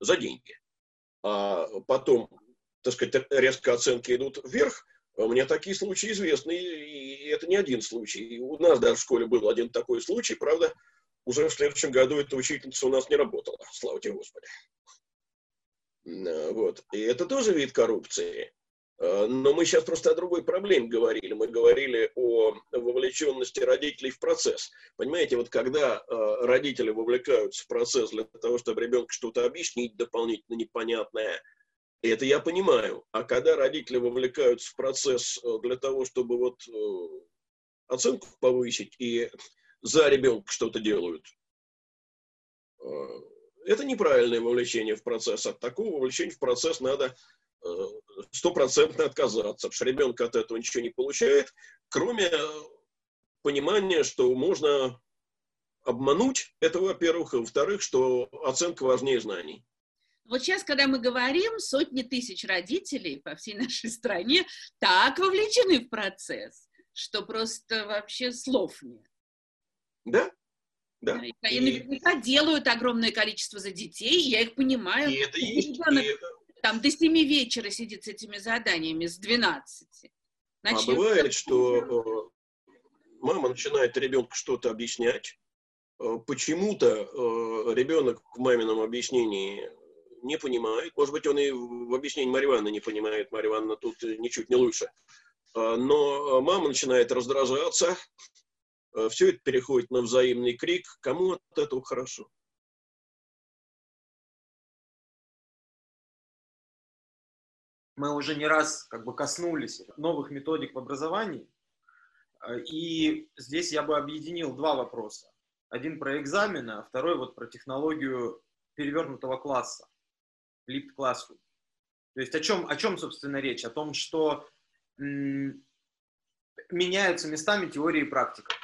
B: за деньги, а потом, так сказать, резко оценки идут вверх, а мне такие случаи известны, и это не один случай. У нас даже в школе был один такой случай, правда, уже в следующем году эта учительница у нас не работала, слава тебе Господи. Вот. И это тоже вид коррупции. А, но мы сейчас просто о другой проблеме говорили. Мы говорили о вовлеченности родителей в процесс. Понимаете, вот когда а, родители вовлекаются в процесс для того, чтобы ребенку что-то объяснить дополнительно непонятное, это я понимаю. А когда родители вовлекаются в процесс э, для того, чтобы вот э, оценку повысить и за ребенка что-то делают, э, это неправильное вовлечение в процесс. От такого вовлечения в процесс надо стопроцентно отказаться, потому что ребенок от этого ничего не получает, кроме понимания, что можно обмануть, это во-первых, и во-вторых, что оценка важнее знаний.
C: Вот сейчас, когда мы говорим, сотни тысяч родителей по всей нашей стране так вовлечены в процесс, что просто вообще слов нет.
B: Да, да.
C: И они наверняка делают огромное количество за детей, я их понимаю.
B: И это есть.
C: Ребенок и... там до 7 вечера сидит с этими заданиями, с 12.
B: Начнем... А бывает, что э, мама начинает ребенку что-то объяснять, э, почему-то э, ребенок в мамином объяснении не понимает. Может быть, он и в объяснении Марьи не понимает. Марья Ивановна тут ничуть не лучше. А, но мама начинает раздражаться. А, Все это переходит на взаимный крик. Кому от этого хорошо?
A: Мы уже не раз как бы коснулись новых методик в образовании. А, и здесь я бы объединил два вопроса. Один про экзамены, а второй вот про технологию перевернутого класса flipped classroom. То есть о чем, о чем, собственно, речь? О том, что меняются местами теория и практика.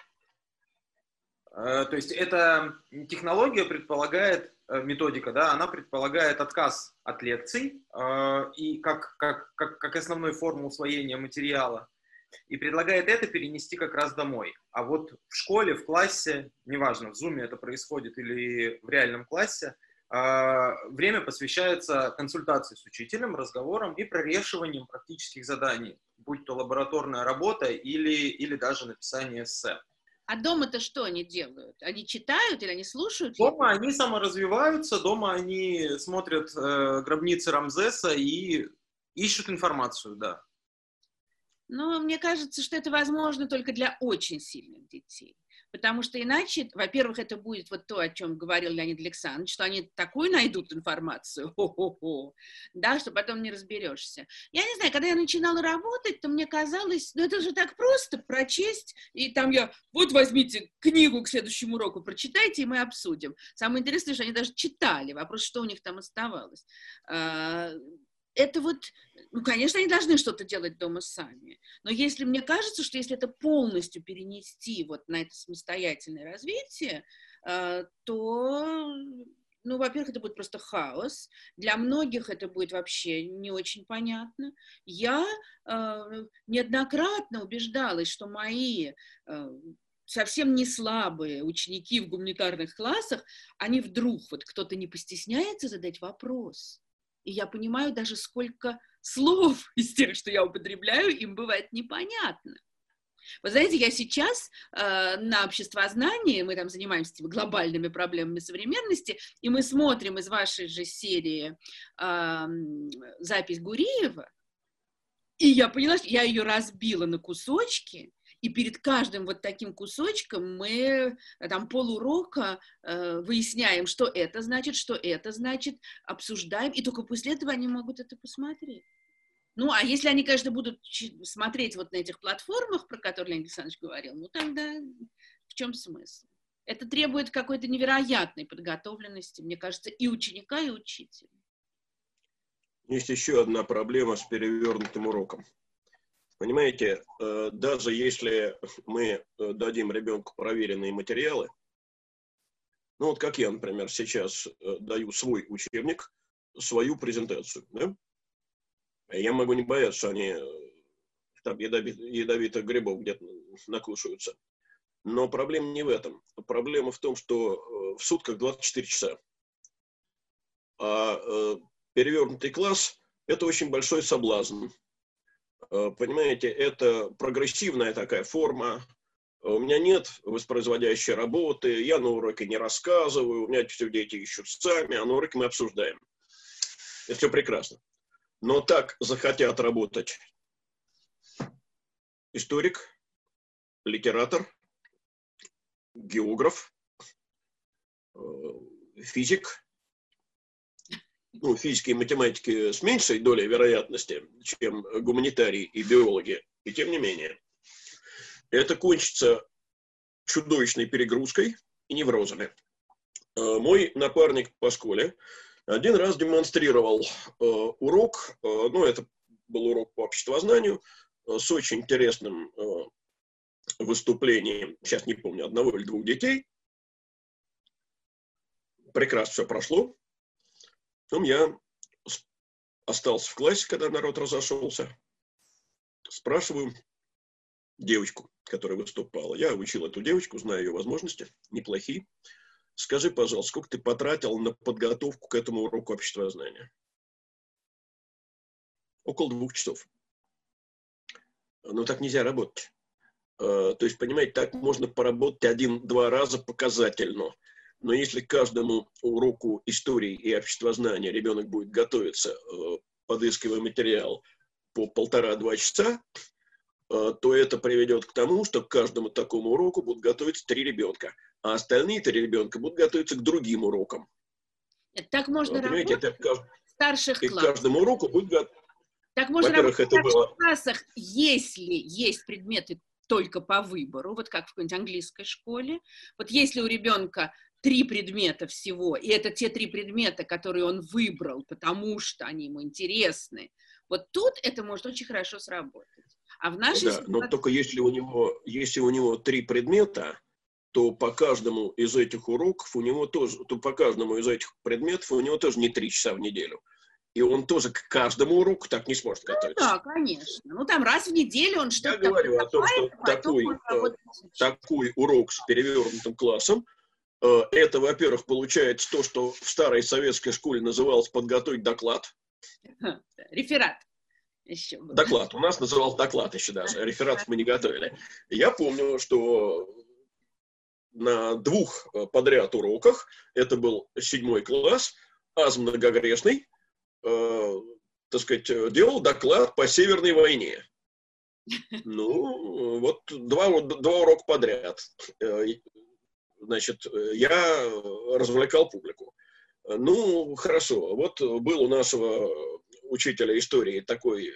A: Э, то есть эта технология предполагает, э, методика, да, она предполагает отказ от лекций э, и как, как, как, как основной форму усвоения материала, и предлагает это перенести как раз домой. А вот в школе, в классе, неважно, в зуме это происходит или в реальном классе, время посвящается консультации с учителем, разговорам и прорешиванием практических заданий, будь то лабораторная работа или, или даже написание эссе.
C: А дома-то что они делают? Они читают или они слушают?
A: Дома они саморазвиваются, дома они смотрят э, гробницы Рамзеса и ищут информацию, да.
C: Ну, мне кажется, что это возможно только для очень сильных детей потому что иначе, во-первых, это будет вот то, о чем говорил Леонид Александрович, что они такую найдут информацию, (laughs) да, что потом не разберешься. Я не знаю, когда я начинала работать, то мне казалось, ну это же так просто прочесть, и там я, вот возьмите книгу к следующему уроку, прочитайте, и мы обсудим. Самое интересное, что они даже читали, вопрос, что у них там оставалось. Это вот, ну, конечно, они должны что-то делать дома сами. Но если мне кажется, что если это полностью перенести вот на это самостоятельное развитие, э, то, ну, во-первых, это будет просто хаос. Для многих это будет вообще не очень понятно. Я э, неоднократно убеждалась, что мои э, совсем не слабые ученики в гуманитарных классах, они вдруг, вот кто-то не постесняется задать вопрос – и я понимаю даже, сколько слов (laughs) из тех, что я употребляю, им бывает непонятно. Вы знаете, я сейчас э, на обществознании, мы там занимаемся типа, глобальными проблемами современности, и мы смотрим из вашей же серии э, запись Гуриева, и я поняла, что я ее разбила на кусочки, и перед каждым вот таким кусочком мы э, там полурока э, выясняем, что это значит, что это значит, обсуждаем, и только после этого они могут это посмотреть. Ну, а если они, конечно, будут смотреть вот на этих платформах, про которые Леонид Александрович говорил, ну, тогда в чем смысл? Это требует какой-то невероятной подготовленности, мне кажется, и ученика, и учителя.
B: Есть еще одна проблема с перевернутым уроком. Понимаете, э, даже если мы э, дадим ребенку проверенные материалы, ну вот как я, например, сейчас э, даю свой учебник, свою презентацию, да? Я могу не бояться, они там ядовит, ядовитых грибов где-то накушаются. Но проблема не в этом. Проблема в том, что в сутках 24 часа. А перевернутый класс – это очень большой соблазн. Э, понимаете, это прогрессивная такая форма. У меня нет воспроизводящей работы, я на уроке не рассказываю, у меня все дети ищут сами, а на уроке мы обсуждаем. Это все прекрасно. Но так захотят работать историк, литератор, географ, э, физик, ну, физики и математики с меньшей долей вероятности, чем гуманитарии и биологи, и тем не менее. Это кончится чудовищной перегрузкой и неврозами. Э, мой напарник по школе один раз демонстрировал э, урок, э, ну, это был урок по обществознанию, с очень интересным выступлением, сейчас не помню, одного или двух детей. Прекрасно все прошло. Потом я остался в классе, когда народ разошелся. Спрашиваю девочку, которая выступала. Я учил эту девочку, знаю ее возможности, неплохие. Скажи, пожалуйста, сколько ты потратил на подготовку к этому уроку обществознания? Около двух часов. Но так нельзя работать. А, то есть, понимаете, так можно поработать один-два раза показательно. Но если к каждому уроку истории и обществознания ребенок будет готовиться, э, подыскивая материал по полтора-два часа, э, то это приведет к тому, что к каждому такому уроку будут готовиться три ребенка, а остальные три ребенка будут готовиться к другим урокам.
C: Так можно Понимаете, работать это в старших
B: и классах. к каждому уроку будет готовиться.
C: Так можно работать в старших было... классах, если есть предметы только по выбору, вот как в какой-нибудь английской школе. Вот если у ребенка три предмета всего, и это те три предмета, которые он выбрал, потому что они ему интересны. Вот тут это может очень хорошо сработать. А в нашей
B: да, ситуации... но только если у него, если у него три предмета, то по каждому из этих уроков у него тоже, то по каждому из этих предметов у него тоже не три часа в неделю. И он тоже к каждому уроку так не сможет готовиться.
C: Ну, да, конечно. Ну, там раз в неделю он что-то...
B: Я говорю о том, что такой, э, такой урок с перевернутым классом это, во-первых, получается то, что в старой советской школе называлось подготовить доклад. (laughs)
C: Реферат. Еще
B: был. Доклад. У нас назывался доклад еще даже. Реферат мы не готовили. Я помню, что на двух э, подряд уроках, это был седьмой класс, аз многогрешный, э, так сказать, делал доклад по Северной войне. (laughs) Ну, вот два, два урока подряд. Значит, э, я развлекал публику. Ну, хорошо, вот был у нашего учителя истории такой э,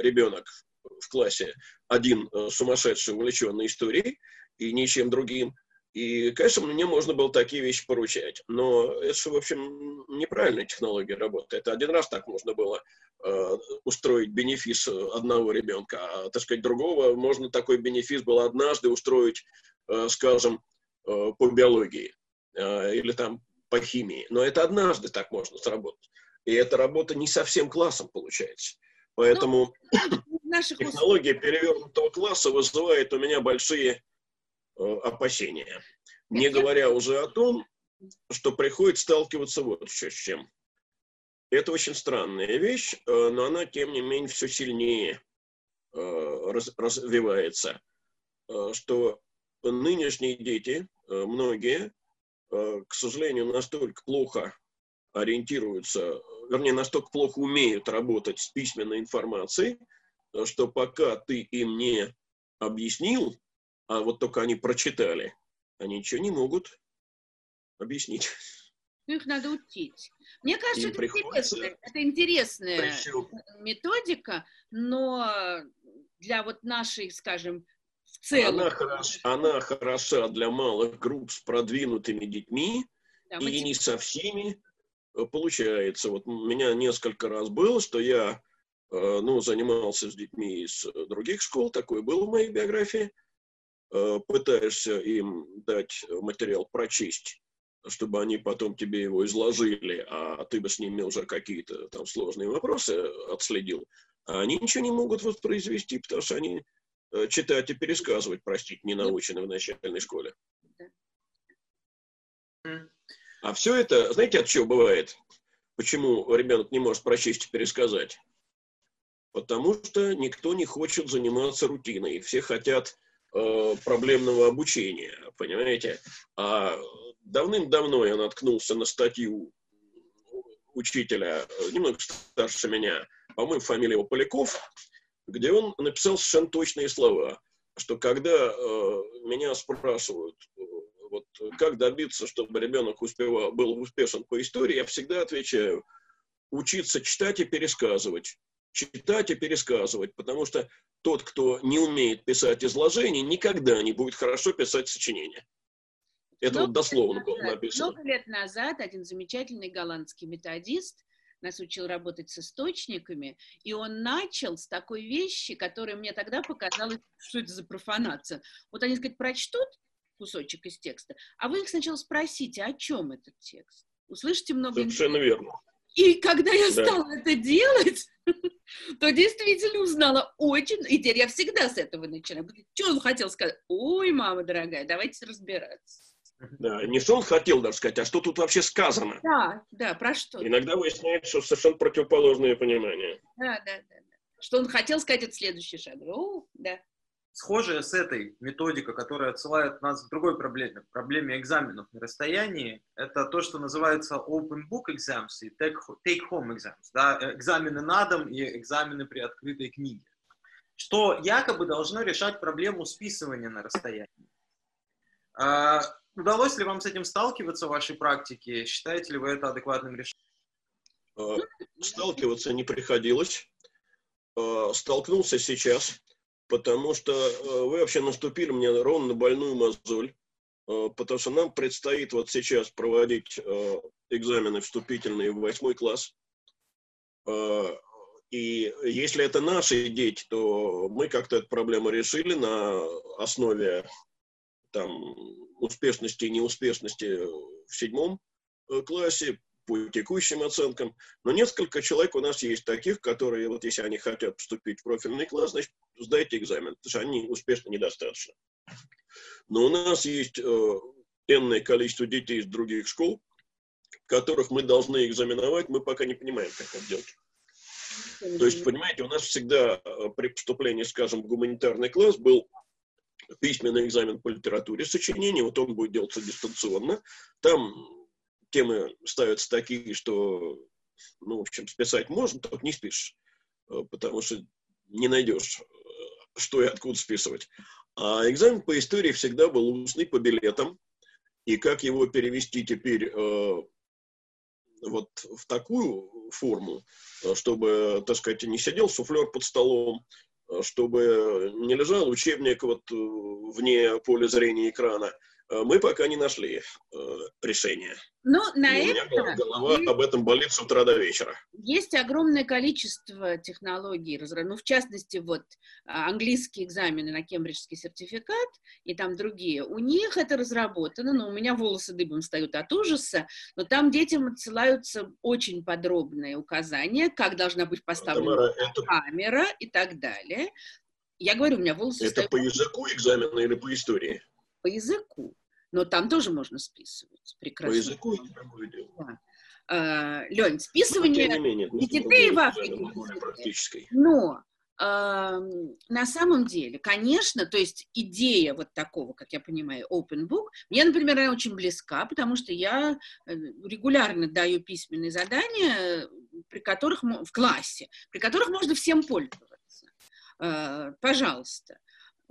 B: ребенок в классе, один э, сумасшедший, увлеченный историей и ничем другим. И, конечно, мне можно было такие вещи поручать. Но это, в общем, неправильная технология работы. Это один раз так можно было э, устроить бенефис одного ребенка, а, так сказать, другого можно такой бенефис было однажды устроить, э, скажем, по биологии э, или там по химии. Но это однажды так можно сработать. И эта работа не совсем классом получается. Поэтому ну, технология перевернутого класса вызывает у меня большие э, опасения. Не говоря уже о том, что приходится сталкиваться вот еще с чем. Это очень странная вещь, но она, тем не менее, все сильнее развивается. Что нынешние дети, э, многие, э, к сожалению, настолько плохо ориентируются, вернее, настолько плохо умеют работать с письменной информацией, что пока ты им не объяснил, а вот только они прочитали, они ничего не могут объяснить.
C: Ну, их надо учить. Мне кажется, это интересная, это интересная Причем... методика, но для вот нашей, скажем, в целом...
B: Она, хорош, она хороша для малых групп с продвинутыми детьми, да, и мы... не со всеми. Э, получается. Вот у меня несколько раз было, что я э, ну, занимался с детьми из других школ, такое было в моей биографии, э, пытаешься им дать материал прочесть, чтобы они потом тебе его изложили, а ты бы с ними уже какие-то там сложные вопросы отследил, а они ничего не могут воспроизвести, потому что они читать и пересказывать, простите, не научены в начальной школе. А все это, знаете, от чего бывает? Почему ребенок не может прочесть и пересказать? Потому что никто не хочет заниматься рутиной. Все хотят э, проблемного обучения, понимаете? А давным-давно я наткнулся на статью учителя, э, немного старше меня, по-моему, фамилия его Поляков, где он написал совершенно точные слова, что когда э, меня спрашивают, э, вот, как добиться, чтобы ребенок успевал, был успешен по истории, я всегда отвечаю, учиться читать и пересказывать. Читать и пересказывать, потому что тот, кто не умеет писать изложения, никогда не будет хорошо писать сочинения. Это много вот дословно было написано.
C: Много лет назад один замечательный голландский методист нас учил работать с источниками, и он начал с такой вещи, которая мне тогда показалась, что это за профанация. Вот они, сказать, прочтут кусочек из текста, а вы их сначала спросите, о чем этот текст. Услышите много...
B: Совершенно верно.
C: И когда я да. стала это делать, (laughs) то действительно узнала очень... И теперь я всегда с этого начинаю. Что он хотел сказать? Ой, мама дорогая, давайте разбираться.
B: Да, не что он хотел даже сказать, а что тут вообще сказано.
C: Да, да, про что.
B: Иногда выясняется, что совершенно противоположное понимание.
C: Да, да, да. да. Что он хотел сказать, это следующий шаг. О, да.
A: Схожая с этой методика, которая отсылает нас к другой проблеме, проблеме экзаменов на расстоянии, это то, что называется open book exams и take home exams, да, экзамены на дом и экзамены при открытой книге, что якобы должно решать проблему списывания на расстоянии. Удалось ли вам с этим сталкиваться в вашей практике? Считаете ли вы это адекватным решением?
B: А, сталкиваться не приходилось. А, столкнулся сейчас, потому что а, вы вообще наступили мне ровно на больную мозоль, потому что нам предстоит вот сейчас проводить экзамены вступительные в восьмой класс. И если это наши дети, то мы как-то эту проблему решили на основе там, успешности и неуспешности в седьмом э, классе по текущим оценкам. Но несколько человек у нас есть таких, которые, вот если они хотят поступить в профильный класс, значит, сдайте экзамен, потому что они успешно недостаточно. Но у нас есть э, энное количество детей из других школ, которых мы должны экзаменовать, мы пока не понимаем, как это делать. То есть, понимаете, у нас всегда э, при поступлении, скажем, в гуманитарный класс был письменный экзамен по литературе сочинений, вот он будет делаться дистанционно. Там темы ставятся такие, что, ну, в общем, списать можно, только не спишешь, э, потому что не найдешь, э, что и откуда списывать. А экзамен по истории всегда был устный по билетам, и как его перевести теперь э, вот в такую форму, э, чтобы, так сказать, не сидел суфлер под столом, чтобы не лежал учебник вот э, вне поля зрения экрана, мы пока не нашли э, решения.
C: Ну, на И это...
B: У меня голова есть, об этом болит с утра до вечера.
C: Есть огромное количество технологий, ну, в частности, вот а, английские экзамены на кембриджский сертификат и там другие. У них это разработано, но у меня волосы дыбом встают от ужаса, но там детям отсылаются очень подробные указания, как должна быть поставлена Тамара, это... камера и так далее. Я говорю, у меня волосы
B: Это
C: встают...
B: по языку экзамена или по истории?
C: По языку но там тоже можно списывать. Прекрасно.
B: По языку дело. Да.
C: А, Лень, списывание
B: ну, менее,
C: детей в Африке. Но на самом деле, конечно, то есть идея вот такого, как я понимаю, open book, мне, например, она очень близка, потому что я э, регулярно даю письменные задания, при которых в классе, при которых можно всем пользоваться. А, пожалуйста.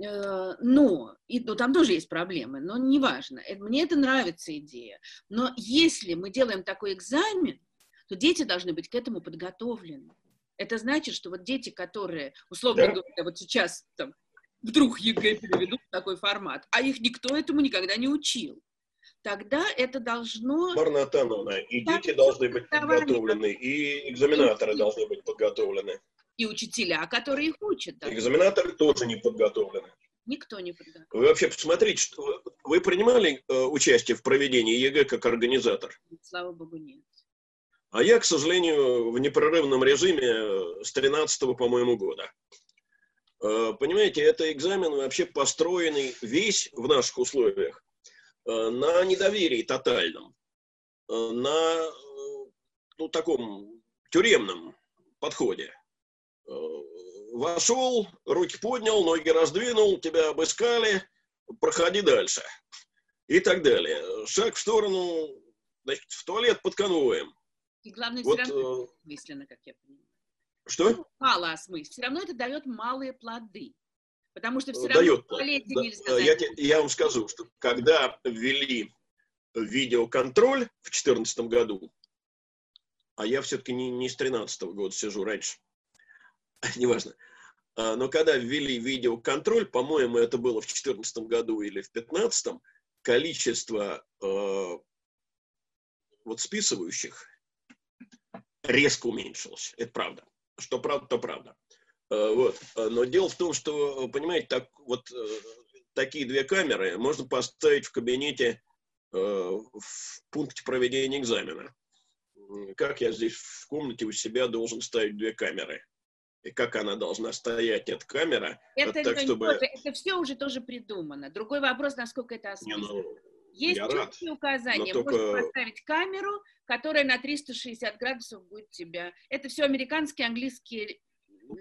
C: Э, но, и, ну, там тоже есть проблемы, но неважно. Это, мне это нравится идея. Но если мы делаем такой экзамен, то дети должны быть к этому подготовлены. Это значит, что вот дети, которые, условно да. говоря, вот сейчас там, вдруг ЕГЭ переведут в такой формат, а их никто этому никогда не учил, тогда это должно...
B: Тамара Натановна, и дети должны быть подготовлены, и экзаменаторы должны быть подготовлены.
C: И учителя, которые их учат.
B: Да. Экзаменаторы тоже не подготовлены.
C: Никто не подготовлен.
B: Вы вообще посмотрите, что вы принимали э, участие в проведении ЕГЭ как организатор?
C: Слава богу, нет.
B: А я, к сожалению, в непрерывном режиме э, с 13 по-моему, года. Э, понимаете, это экзамен вообще построенный весь в наших условиях э, на недоверии тотальном, на ну, таком тюремном подходе. Вошел, руки поднял, ноги раздвинул, тебя обыскали, проходи дальше. И так далее. Шаг в сторону, значит, в туалет под конвоем.
C: И главное, вот, все равно это осмысленно, как я понимаю.
B: Что? Ну,
C: мало осмысленно. Все равно это дает малые плоды. Потому что все равно
B: дает, да, нельзя я, я вам скажу, что когда ввели видеоконтроль в 2014 году, а я все-таки не, не с 13 года сижу раньше, (laughs) неважно, а, но когда ввели видеоконтроль, по-моему, это было в 2014 году или в 2015, количество э, вот списывающих резко уменьшилось. Это правда. Что правда, то правда. Э, вот. Но дело в том, что, понимаете, так, вот э, такие две камеры можно поставить в кабинете э, в пункте проведения экзамена. Как я здесь в комнате у себя должен ставить две камеры? И как она должна стоять, эта камера?
C: Это, так, чтобы... тоже, это все уже тоже придумано. Другой вопрос, насколько это осмысленно. Не, ну, Есть четкие указания. Только... Можно поставить камеру, которая на 360 градусов будет тебя. Это все американские, английские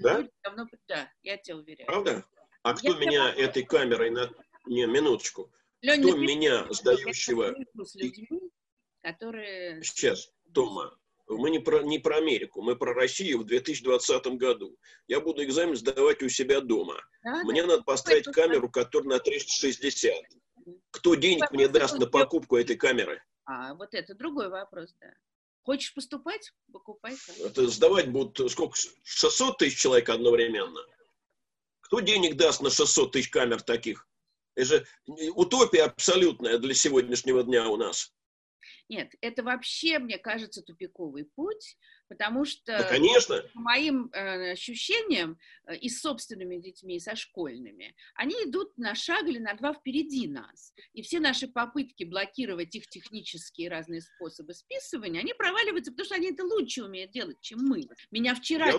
B: да? люди
C: давно... Да, я тебя уверяю.
B: Правда? А кто я меня тебя... этой камерой на... Не, минуточку. Леня, кто меня, сдающего...
C: С людьми, которые...
B: Сейчас, Тома, мы не про, не про Америку, мы про Россию в 2020 году. Я буду экзамен сдавать у себя дома. Да, Мне да. надо поставить камеру, которая на 360. Кто денег мне даст на покупку этой камеры?
C: А вот это другой вопрос, да. Хочешь поступать? Покупай.
B: Это сдавать будут сколько? 600 тысяч человек одновременно. Кто денег даст на 600 тысяч камер таких? Это же утопия абсолютная для сегодняшнего дня у нас.
C: Нет, это вообще, мне кажется, тупиковый путь, потому что
B: да, конечно.
C: по моим э, ощущениям э, и с собственными детьми, и со школьными, они идут на шаг или на два впереди нас. И все наши попытки блокировать их технические разные способы списывания, они проваливаются, потому что они это лучше умеют делать, чем мы. Меня вчера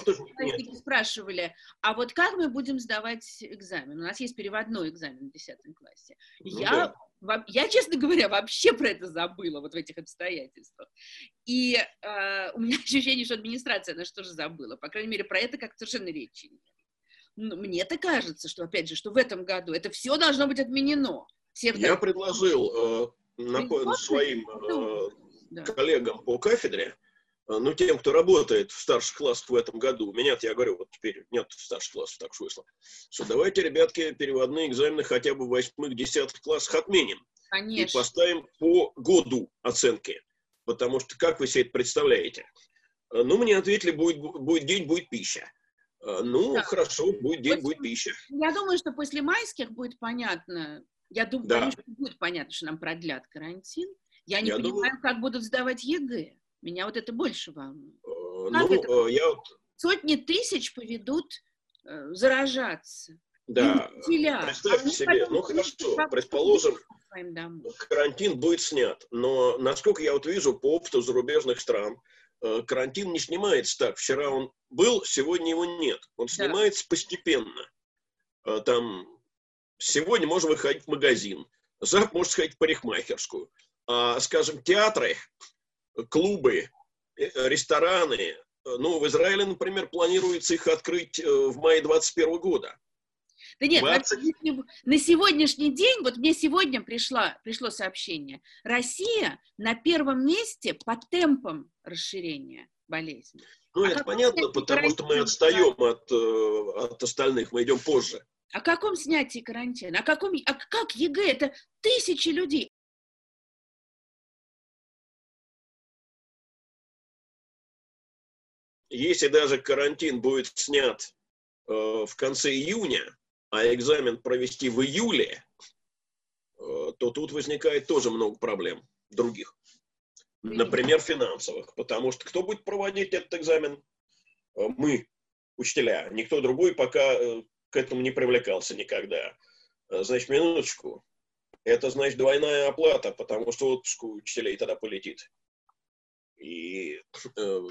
C: спрашивали, а вот как мы будем сдавать экзамен? У нас есть переводной экзамен в 10 классе. Ну, Я да я, честно говоря, вообще про это забыла вот в этих обстоятельствах. И э, у меня (laughs) ощущение, что администрация она что же забыла. По крайней мере, про это как совершенно речи нет. Но мне-то кажется, что, опять же, что в этом году это все должно быть отменено.
B: Все я предложил э, на, своим э, да. коллегам по кафедре, э, ну, тем, кто работает в старших классах в этом году, меня я говорю, вот теперь нет старших классов, так уж вышло, что давайте, ребятки, переводные экзамены хотя бы в восьмых, десятых классах отменим.
C: Конечно.
B: И поставим по году оценки. Потому что, как вы себе это представляете? Э, ну, мне ответили, будет, будет день, будет пища. Э, ну, да. хорошо, будет день, будет пища.
C: Я думаю, что после майских будет понятно. Я думаю, да. что будет понятно, что нам продлят карантин. Я не я понимаю, думаю... как будут сдавать ЕГЭ. Меня вот это больше волнует.
B: Э, ну, это? я вот...
C: Сотни тысяч поведут э, заражаться.
B: Да, представьте себе, ну хорошо, предположим, карантин будет снят, но насколько я вот вижу по опыту зарубежных стран, э, карантин не снимается так. Вчера он был, сегодня его нет. Он снимается да. постепенно. Э, там сегодня можно выходить в магазин, завтра можно сходить в парикмахерскую. А, скажем, театры, клубы, э, рестораны, ну, в Израиле, например, планируется их открыть в мае 2021 года.
C: Да нет, 20... на сегодняшний день, вот мне сегодня пришло, пришло сообщение, Россия на первом месте по темпам расширения болезни.
B: Ну, а это понятно, потому что мы отстаем от, э, от остальных, мы идем позже.
C: О каком снятии карантина? О каком, а как ЕГЭ? Это тысячи людей.
B: Если даже карантин будет снят э, в конце июня, а экзамен провести в июле, э, то тут возникает тоже много проблем других. Например, финансовых. Потому что кто будет проводить этот экзамен? Э, мы, учителя. Никто другой пока к этому не привлекался никогда. Значит, минуточку. Это, значит, двойная оплата, потому что отпуск у учителей тогда полетит. И э,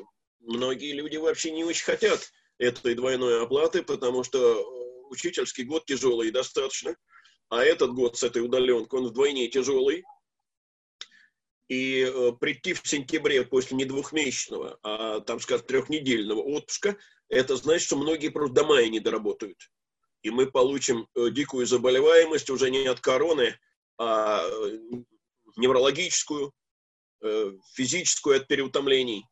B: многие люди вообще не очень хотят этой двойной оплаты, потому что э, учительский год тяжелый достаточно, а этот год с этой удаленкой, он вдвойне тяжелый. И э, прийти в сентябре после не двухмесячного, а, там, скажем, трехнедельного отпуска, это значит, что многие просто до мая не доработают. И мы получим э, дикую заболеваемость уже не от короны, а э, неврологическую, э, физическую от переутомлений.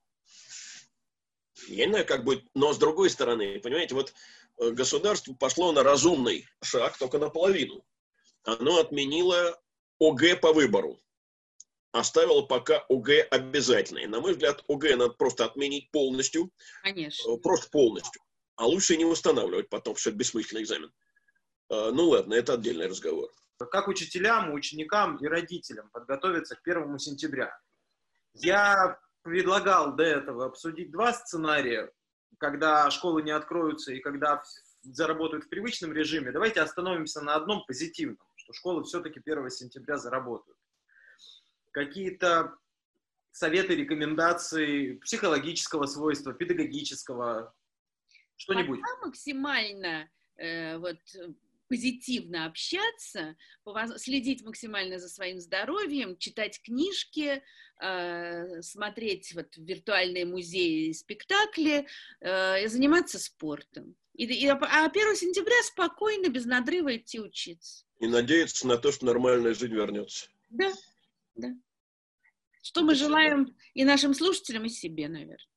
B: Я не знаю, как будет, но с другой стороны, понимаете, вот э, государство пошло на разумный шаг только наполовину. Оно отменило ОГЭ по выбору. Оставило пока ОГЭ обязательное. На мой взгляд, ОГЭ надо просто отменить полностью.
C: Конечно.
B: Э, просто полностью. А лучше не восстанавливать потом, что это бессмысленный экзамен. Ну ладно, это отдельный разговор.
A: Как учителям, ученикам и родителям подготовиться к первому сентября? Я предлагал до этого обсудить два сценария, когда школы не откроются и когда заработают в привычном режиме. Давайте остановимся на одном позитивном, что школы все-таки 1 сентября заработают. Какие-то советы, рекомендации психологического свойства, педагогического, что-нибудь.
C: Пока максимально э, вот позитивно общаться, следить максимально за своим здоровьем, читать книжки, э, смотреть вот виртуальные музеи, спектакли, э, и заниматься спортом. И, и, а 1 сентября спокойно, без надрыва идти учиться.
B: И надеяться на то, что нормальная жизнь вернется.
C: Да, да. Что мы желаем и нашим слушателям, и себе, наверное.